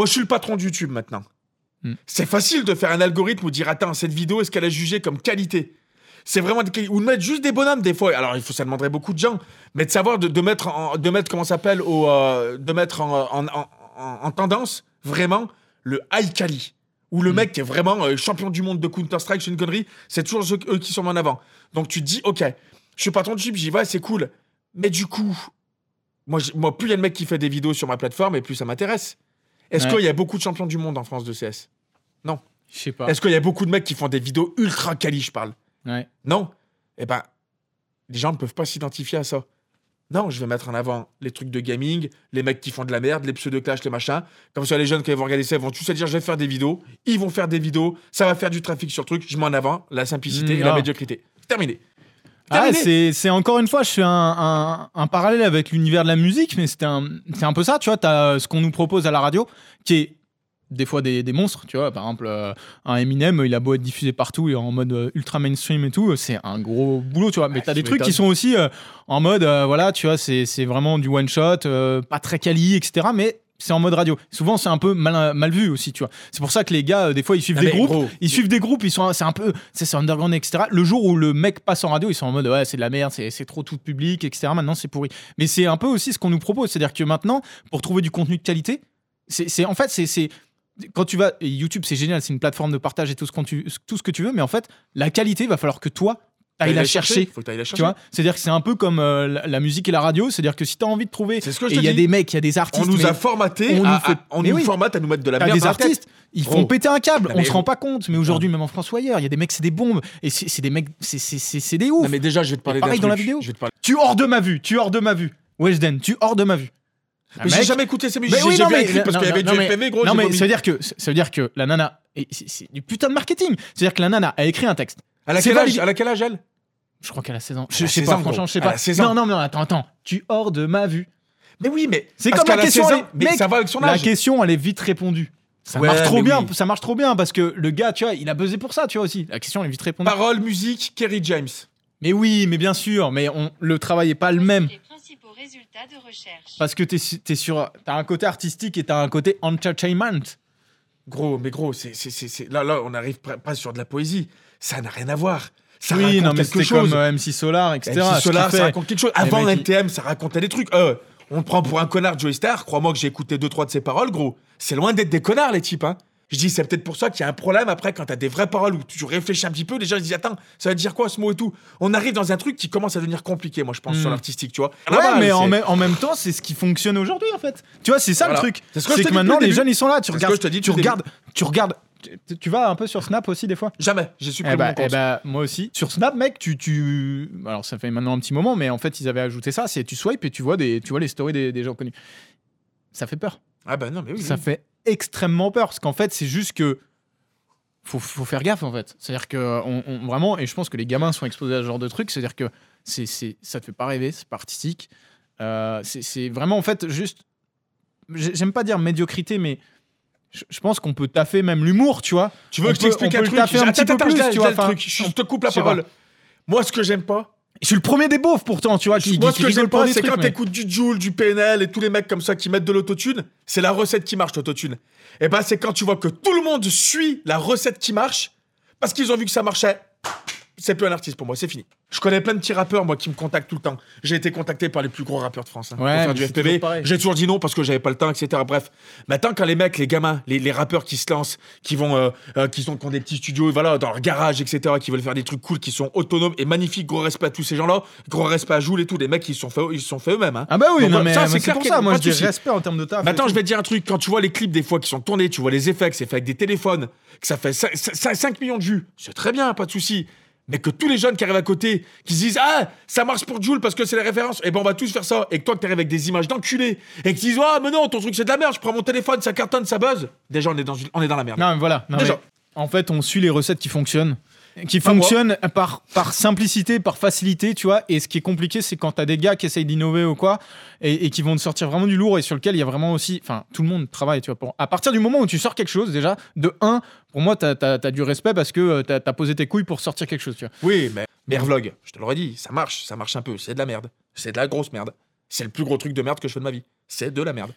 Moi, je suis le patron de YouTube maintenant. Hmm. C'est facile de faire un algorithme ou dire attends cette vidéo est-ce qu'elle est jugée comme qualité? C'est vraiment de quali- ou de mettre juste des bonhommes des fois. Alors il faut ça demanderait beaucoup de gens, mais de savoir de, de mettre en- de mettre comment ça s'appelle au euh, de mettre en, en, en- en- en tendance vraiment le high quali ou le Hmm. mec qui est vraiment euh, champion du monde de Counter Strike, c'est une connerie. C'est toujours ceux- eux qui sont en avant. Donc tu te dis ok, je suis patron de YouTube, j'y vais, c'est cool. Mais du coup, moi, moi, plus il y a de mecs qui fait des vidéos sur ma plateforme, et plus ça m'intéresse. Est-ce Ouais. qu'il y a beaucoup de champions du monde en France de CS Je sais pas. Est-ce qu'il y a beaucoup de mecs qui font des vidéos ultra quali, je parle? Ouais. Non. Eh ben, les gens ne peuvent pas s'identifier à ça. Non, je vais mettre en avant les trucs de gaming, les mecs qui font de la merde, les pseudo-clash, les machins. Comme ça, les jeunes, quand ils vont regarder ça, ils vont tous se dire je vais faire des vidéos. Ils vont faire des vidéos, ça va faire du trafic sur le truc. Je mets en avant la simplicité Mm, et la médiocrité. Terminé. Ah, c'est, c'est encore une fois, je fais un, un- un parallèle avec l'univers de la musique, mais c'était un, c'est un peu ça, tu vois. T'as euh, ce qu'on nous propose à la radio, qui est des fois des, des monstres, tu vois. Par exemple, euh, un Eminem, il a beau être diffusé partout et en mode euh, ultra mainstream et tout, c'est un gros boulot, tu vois. Mais Ouais, t'as des trucs qui sont aussi euh, en mode, voilà, tu vois, c'est, c'est vraiment du one shot, euh, pas très quali, etc. Mais c'est en mode radio. Souvent, c'est un peu mal, mal vu aussi, tu vois. C'est pour ça que les gars, euh, des fois, ils suivent Non, des mais groupes. gros, Ils suivent des groupes, ils sont, c'est un peu, c'est c'est underground, etc. Le jour où le mec passe en radio, ils sont en mode ouais, c'est de la merde, c'est c'est trop tout public, etc. Maintenant, c'est pourri. Mais c'est un peu aussi ce qu'on nous propose, c'est-à-dire que maintenant, pour trouver du contenu de qualité, c'est c'est- en fait, c'est c'est quand tu vas et YouTube, c'est génial, c'est une plateforme de partage et tout ce, qu'on tu- tout ce que tu veux, mais en fait, la qualité, il va falloir que toi, t'ailles la chercher. Faut que la chercher. Tu vois, c'est-à-dire que c'est un peu comme euh, la, la musique et la radio, c'est-à-dire que si t'as envie de trouver, C'est ce que je et il y a des mecs, il y a des artistes, On nous a formaté, on à- nous à- fait- on mais nous oui. formate à nous mettre de la merde des dans la tête. artistes, ils font péter un câble, Non, on mais- se rend pas compte, mais aujourd'hui, même en France ou ailleurs, il y a des mecs, c'est des bombes, et c'est des mecs, c'est- c'est c'est- c'est des ouf. Non, mais déjà, je vais te parler pareil dans la vidéo. Je vais te parler. Tu hors de ma vue, tu hors de ma vue. Weshden, tu hors de ma vue. Un Mais j'ai jamais écouté ces musiques. J'ai oui, j'ai non, clip parce qu'il y avait non, du mais- FMV, gros. Non, mais ça veut dire que ça veut dire que la nana, c'est- du putain de marketing. C'est-à-dire que la nana a écrit un texte. Elle a c'est quel âge validé. Elle a quel âge, elle? Je crois qu'elle a 16 ans. Elle Je a sais 16 pas, ans, franchement, gros. je sais Elle pas. a 16 ans. Non, non, non, attends, attends. Tu hors de ma vue. Mais oui, mais. C'est comme la question. 16 elle ans, est- Mais mec, ça va avec son La âge. question, elle est vite répondue. Ça Ouais, marche trop bien. oui. Ça marche trop bien parce que le gars, tu vois, il a buzzé pour ça, tu vois aussi. La question, elle est vite répondue. Parole, musique, Kerry James. Mais oui, mais bien sûr, mais on, le travail est pas le même. Les principaux résultats de recherche. Parce que t'es, t'es sur, t'as un côté artistique et t'as un côté entertainment. Gros, mais gros, c'est, c'est, c'est, c'est- là, là, on arrive pas sur de la poésie. Ça n'a rien à voir. Ça oui, raconte non, mais quelque chose. comme euh, MC Solar, etc. MC Solar, ça raconte quelque chose. Avant NTM, ça racontait des trucs. Euh, on le prend pour un connard, Joey Star. Crois-moi que j'ai écouté deux, trois de ses paroles, gros. C'est loin d'être des connards, les types, hein. Je dis, c'est peut-être pour ça qu'il y a un problème après quand t'as des vraies paroles où tu réfléchis un petit peu. Les gens ils se disent, attends, ça veut dire quoi ce mot et tout? On arrive dans un truc qui commence à devenir compliqué, moi, je pense, sur l'artistique, tu vois. Ouais, Là-bas, mais en, même- en même temps, c'est ce qui fonctionne aujourd'hui, en fait. Tu vois, c'est ça Voilà. le truc. C'est ce que je te que dis maintenant, les jeunes, ils sont là. Tu C'est ce regardes, que je te dis tu regardes, tu regardes. Tu, tu vas un peu sur Snap aussi, des fois? Jamais, j'ai supprimé Eh bah, mon compte. eh bah, moi aussi. Sur Snap, mec, tu, tu. Alors, ça fait maintenant un petit moment, mais en fait, ils avaient ajouté ça. C'est tu swipes et tu vois, des, tu vois les stories des, des gens connus. Ça fait peur. Ah bah non, mais oui. Ça oui. fait extrêmement peur. Parce qu'en fait, c'est juste que. Faut, faut faire gaffe, en fait. C'est-à-dire que, on, on- vraiment, et je pense que les gamins sont exposés à ce genre de trucs, c'est-à-dire que c'est, c'est, ça te fait pas rêver, c'est pas artistique. Euh, c'est, c'est vraiment, en fait, juste. j'ai- J'aime pas dire médiocrité, mais. Je pense qu'on peut taffer même l'humour, tu vois. Tu veux On que je t'explique un truc un petit peu plus, tu je vois, te coupe la parole. Moi, ce que j'aime pas, Je suis le premier des beaufs pourtant, tu vois, qui, moi, qui ce que j'aime pas, c'est quand mais- t'écoutes du Joule, du PNL et tous les mecs comme ça qui mettent de l'autotune, c'est la recette qui marche, l'autotune. Et ben, c'est quand tu vois que tout le monde suit la recette qui marche parce qu'ils ont vu que ça marchait c'est plus un artiste pour moi, c'est fini. Je connais plein de petits rappeurs, moi, qui me contactent tout le temps. J'ai été contacté par les plus gros rappeurs de France hein, pour Ouais, faire du FPV. toujours. J'ai toujours dit non parce que j'avais pas le temps, etc. Bref, maintenant quand les mecs, les gamins, les, les rappeurs qui se lancent, qui vont, euh, euh, qui sont qui ont des petits studios, voilà, dans leur garage, etc., qui veulent faire des trucs cool, qui sont autonomes et magnifiques, gros respect à tous ces gens-là, gros respect à Joule et tout, les mecs, ils se sont fait, ils sont fait eux-mêmes. Hein. Ah bah oui, Donc, non mais ça, mais c'est c'est clair pour ça, moi je dis respect en termes de taf. Maintenant, je vais te dire un truc. Quand tu vois les clips des fois qui sont tournés, tu vois les effets, que c'est fait avec des téléphones, que ça fait 5, millions de vues, c'est très bien, pas de souci. Mais que tous les jeunes qui arrivent à côté, qui se disent Ah, ça marche pour Jules parce que c'est les références, et ben on va tous faire ça. Et que toi, que t'arrives avec des images d'enculés, et que tu disent Ah, mais non, ton truc c'est de la merde, je prends mon téléphone, ça cartonne, ça buzz. Déjà, on est dans, on est dans la merde. Non, mais voilà. non, Déjà. mais en fait, on suit les recettes qui fonctionnent. Qui fonctionnent par, par simplicité, par facilité, tu vois. Et ce qui est compliqué, c'est quand t'as des gars qui essayent d'innover ou quoi, et, et qui vont te sortir vraiment du lourd et sur lequel il y a vraiment aussi. Enfin, tout le monde travaille, tu vois. Pour- à partir du moment où tu sors quelque chose, déjà, de 1, pour moi, t'as as, du respect parce que euh, t'as as posé tes couilles pour sortir quelque chose, tu vois. Oui, mais Mervlog, je te l'aurais dit, ça marche, ça marche un peu. C'est de la merde. C'est de la grosse merde. C'est le plus gros truc de merde que je fais de ma vie. C'est de la merde.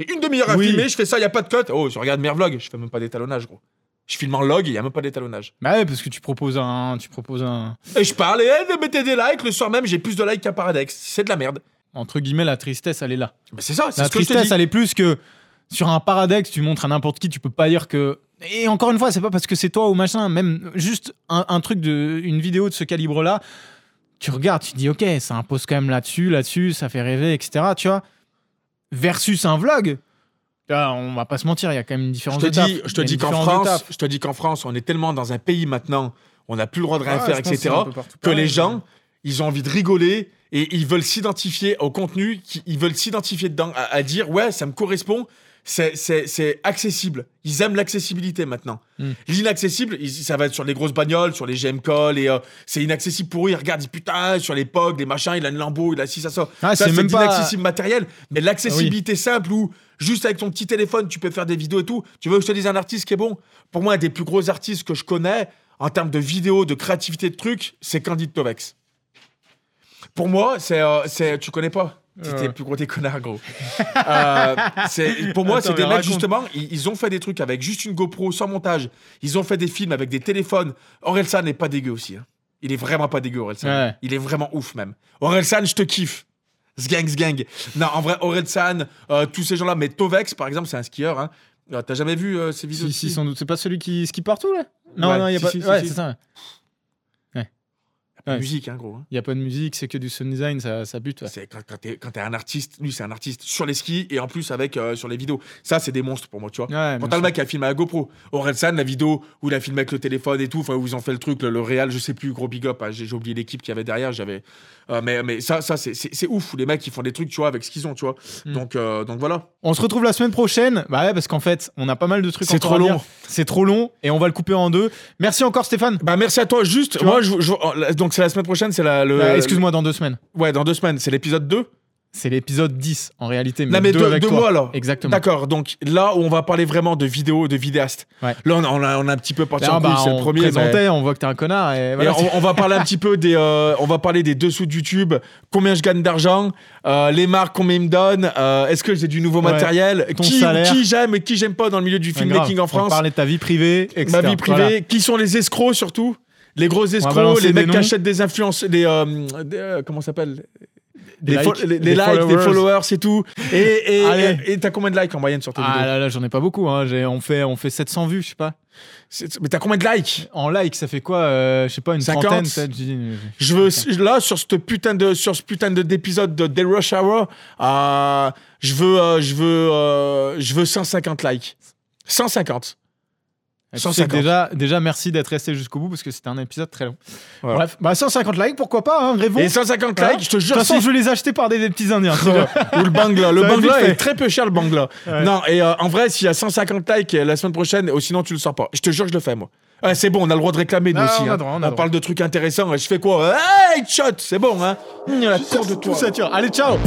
Et une demi-heure à Oui. filmer, je fais ça, y a pas de cut. Oh, je regarde Mervlog, je fais même pas d'étalonnage, gros. Je filme en log, il y a même pas d'étalonnage. Bah ouais, parce que tu proposes un. Tu proposes un. Et je parle, et hey, mettez des likes, le soir même, j'ai plus de likes qu'un Paradex. C'est de la merde. Entre guillemets, la tristesse, elle est là. Mais c'est ça, c'est La ce que je te tristesse, dis. elle est plus que sur un paradex, tu montres à n'importe qui, tu peux pas dire que. Et encore une fois, c'est pas parce que c'est toi ou machin, même juste un, un truc de. Une vidéo de ce calibre-là, tu regardes, tu te dis, ok, ça impose quand même là-dessus, là-dessus, ça fait rêver, etc. Tu vois Versus un vlog. Là, on va pas se mentir, il y a quand même une Je différence te de dis, je te dis qu'en France, je te dis qu'en France, on est tellement dans un pays maintenant, on n'a plus le droit de rien faire, je etc. Que les gens, ils ont envie de rigoler et ils veulent s'identifier au contenu, ils veulent s'identifier dedans, à, à dire ouais, ça me correspond. C'est- accessible. Ils aiment l'accessibilité maintenant. Hmm. L'inaccessible, ça va être sur les grosses bagnoles, sur les GM Call, et euh, c'est inaccessible pour eux. Ils regardent, ils disent putain, sur les POG, les machins, il a une Lambo, il a ci, ça, ça. Ah, ça, c'est même pas- l'inaccessible matériel. Mais l'accessibilité simple où juste avec ton petit téléphone, tu peux faire des vidéos et tout. Tu veux que je te dise un artiste qui est bon? Pour moi, un des plus gros artistes que je connais en termes de vidéos, de créativité de trucs, c'est Candide Tovex. Pour moi, c'est, euh, tu connais pas? C'était Ouais. le plus gros des connards, gros. Euh, pour moi, c'est des mecs, raconte. justement, ils, ils ont fait des trucs avec juste une GoPro sans montage. Ils ont fait des films avec des téléphones. Orelsan n'est pas dégueu aussi. hein. Il est vraiment pas dégueu, Orelsan. Ouais. Il est vraiment ouf, même. Orelsan, je te kiffe. Zgang, zgang. Non, en vrai, Orelsan, euh, tous ces gens-là. Mais Tovex, par exemple, c'est un skieur. Hein. Euh, T'as jamais vu euh, ces vidéos Si, si, sans doute. C'est pas celui qui skie partout, là? Non, Ouais, non, il y a si, pas. si, si, ouais, si. c'est ça. Ouais. musique, hein, gros. hein. Il y a pas de musique, c'est que du sound design, ça, ça bute. ouais. C'est quand, quand t'es un artiste, lui c'est un artiste sur les skis et en plus avec euh, sur les vidéos. Ça c'est des monstres pour moi, tu vois. Ouais, Quand t'as le mec qui a filmé à la GoPro, Orelsan, la vidéo où il a filmé avec le téléphone et tout, enfin où ils ont fait le truc, le, le réal, je sais plus, gros big up, hein, j'ai oublié l'équipe qu'il y avait derrière, j'avais. euh, mais, mais ça, ça c'est- ouf, les mecs qui font des trucs, tu vois, avec ce qu'ils ont, tu vois. Mm. Donc, euh, donc voilà. On se retrouve la semaine prochaine. Bah ouais, parce qu'en fait, on a pas mal de trucs C'est trop long. C'est trop long et on va le couper en deux. Merci encore Stéphane. Bah merci à toi, juste, Tu moi, je, je- oh, donc c'est la semaine prochaine, c'est la. le- Euh, Excuse-moi, dans deux semaines. Ouais, dans deux semaines, c'est l'épisode 2. C'est l'épisode 10 en réalité. Non, mais deux deux, avec deux toi. mois alors. Exactement. D'accord, donc là où on va parler vraiment de vidéos, de vidéastes. Ouais. Là, on a, on, a, on a un petit peu parti en bah, c'est le on premier. présentait, mais- on voit que t'es un connard. Et on, on va parler un petit peu des, euh, on va parler des dessous de YouTube, combien je gagne d'argent, euh, les marques combien ils me donnent, euh, est-ce que j'ai du nouveau Ouais. matériel, Ton qui, salaire. qui j'aime et qui j'aime pas dans le milieu du filmmaking en France, On parlait de ta vie privée, etc. ma vie privée, Voilà. qui sont les escrocs surtout, les gros escrocs, les mecs qui achètent des influences, des, euh, des, euh, comment ça s'appelle? Des fo- likes, les, des likes, followers. followers, c'est tout. Et et t'as combien de likes en moyenne sur tes Ah vidéos? là là, j'en ai pas beaucoup. Hein. J'ai- On, fait, on fait 700 vues, je sais pas. Mais t'as combien de likes? En like, ça fait quoi euh, Je sais pas, une 50? trentaine peut-être. je veux là sur ce putain de sur ce putain de d'épisode de The Rush Hour, euh, je veux euh, je veux euh, je veux 150 likes. 150. Tu sais que 150. déjà, déjà, merci d'être resté jusqu'au bout parce que c'était un épisode très long. Voilà. Bref, bah 150 likes, pourquoi pas, hein, Grévon. Et 150 Voilà. likes, je te De jure toute façon, je vais les acheter par des, des petits indiens. ou le bangla, le bangla est très peu cher le bangla. Ouais. Non, et euh, en vrai s'il y a 150 likes euh, la semaine prochaine ou sinon tu le sors pas. Je te jure que je le fais moi. Ouais, c'est bon, on a le droit de réclamer nous Ah, aussi. on hein. droit, on a droit. parle de trucs intéressants. Je fais quoi? Hey, shot, c'est bon hein. Hum, La de Tout toi. Allez, ciao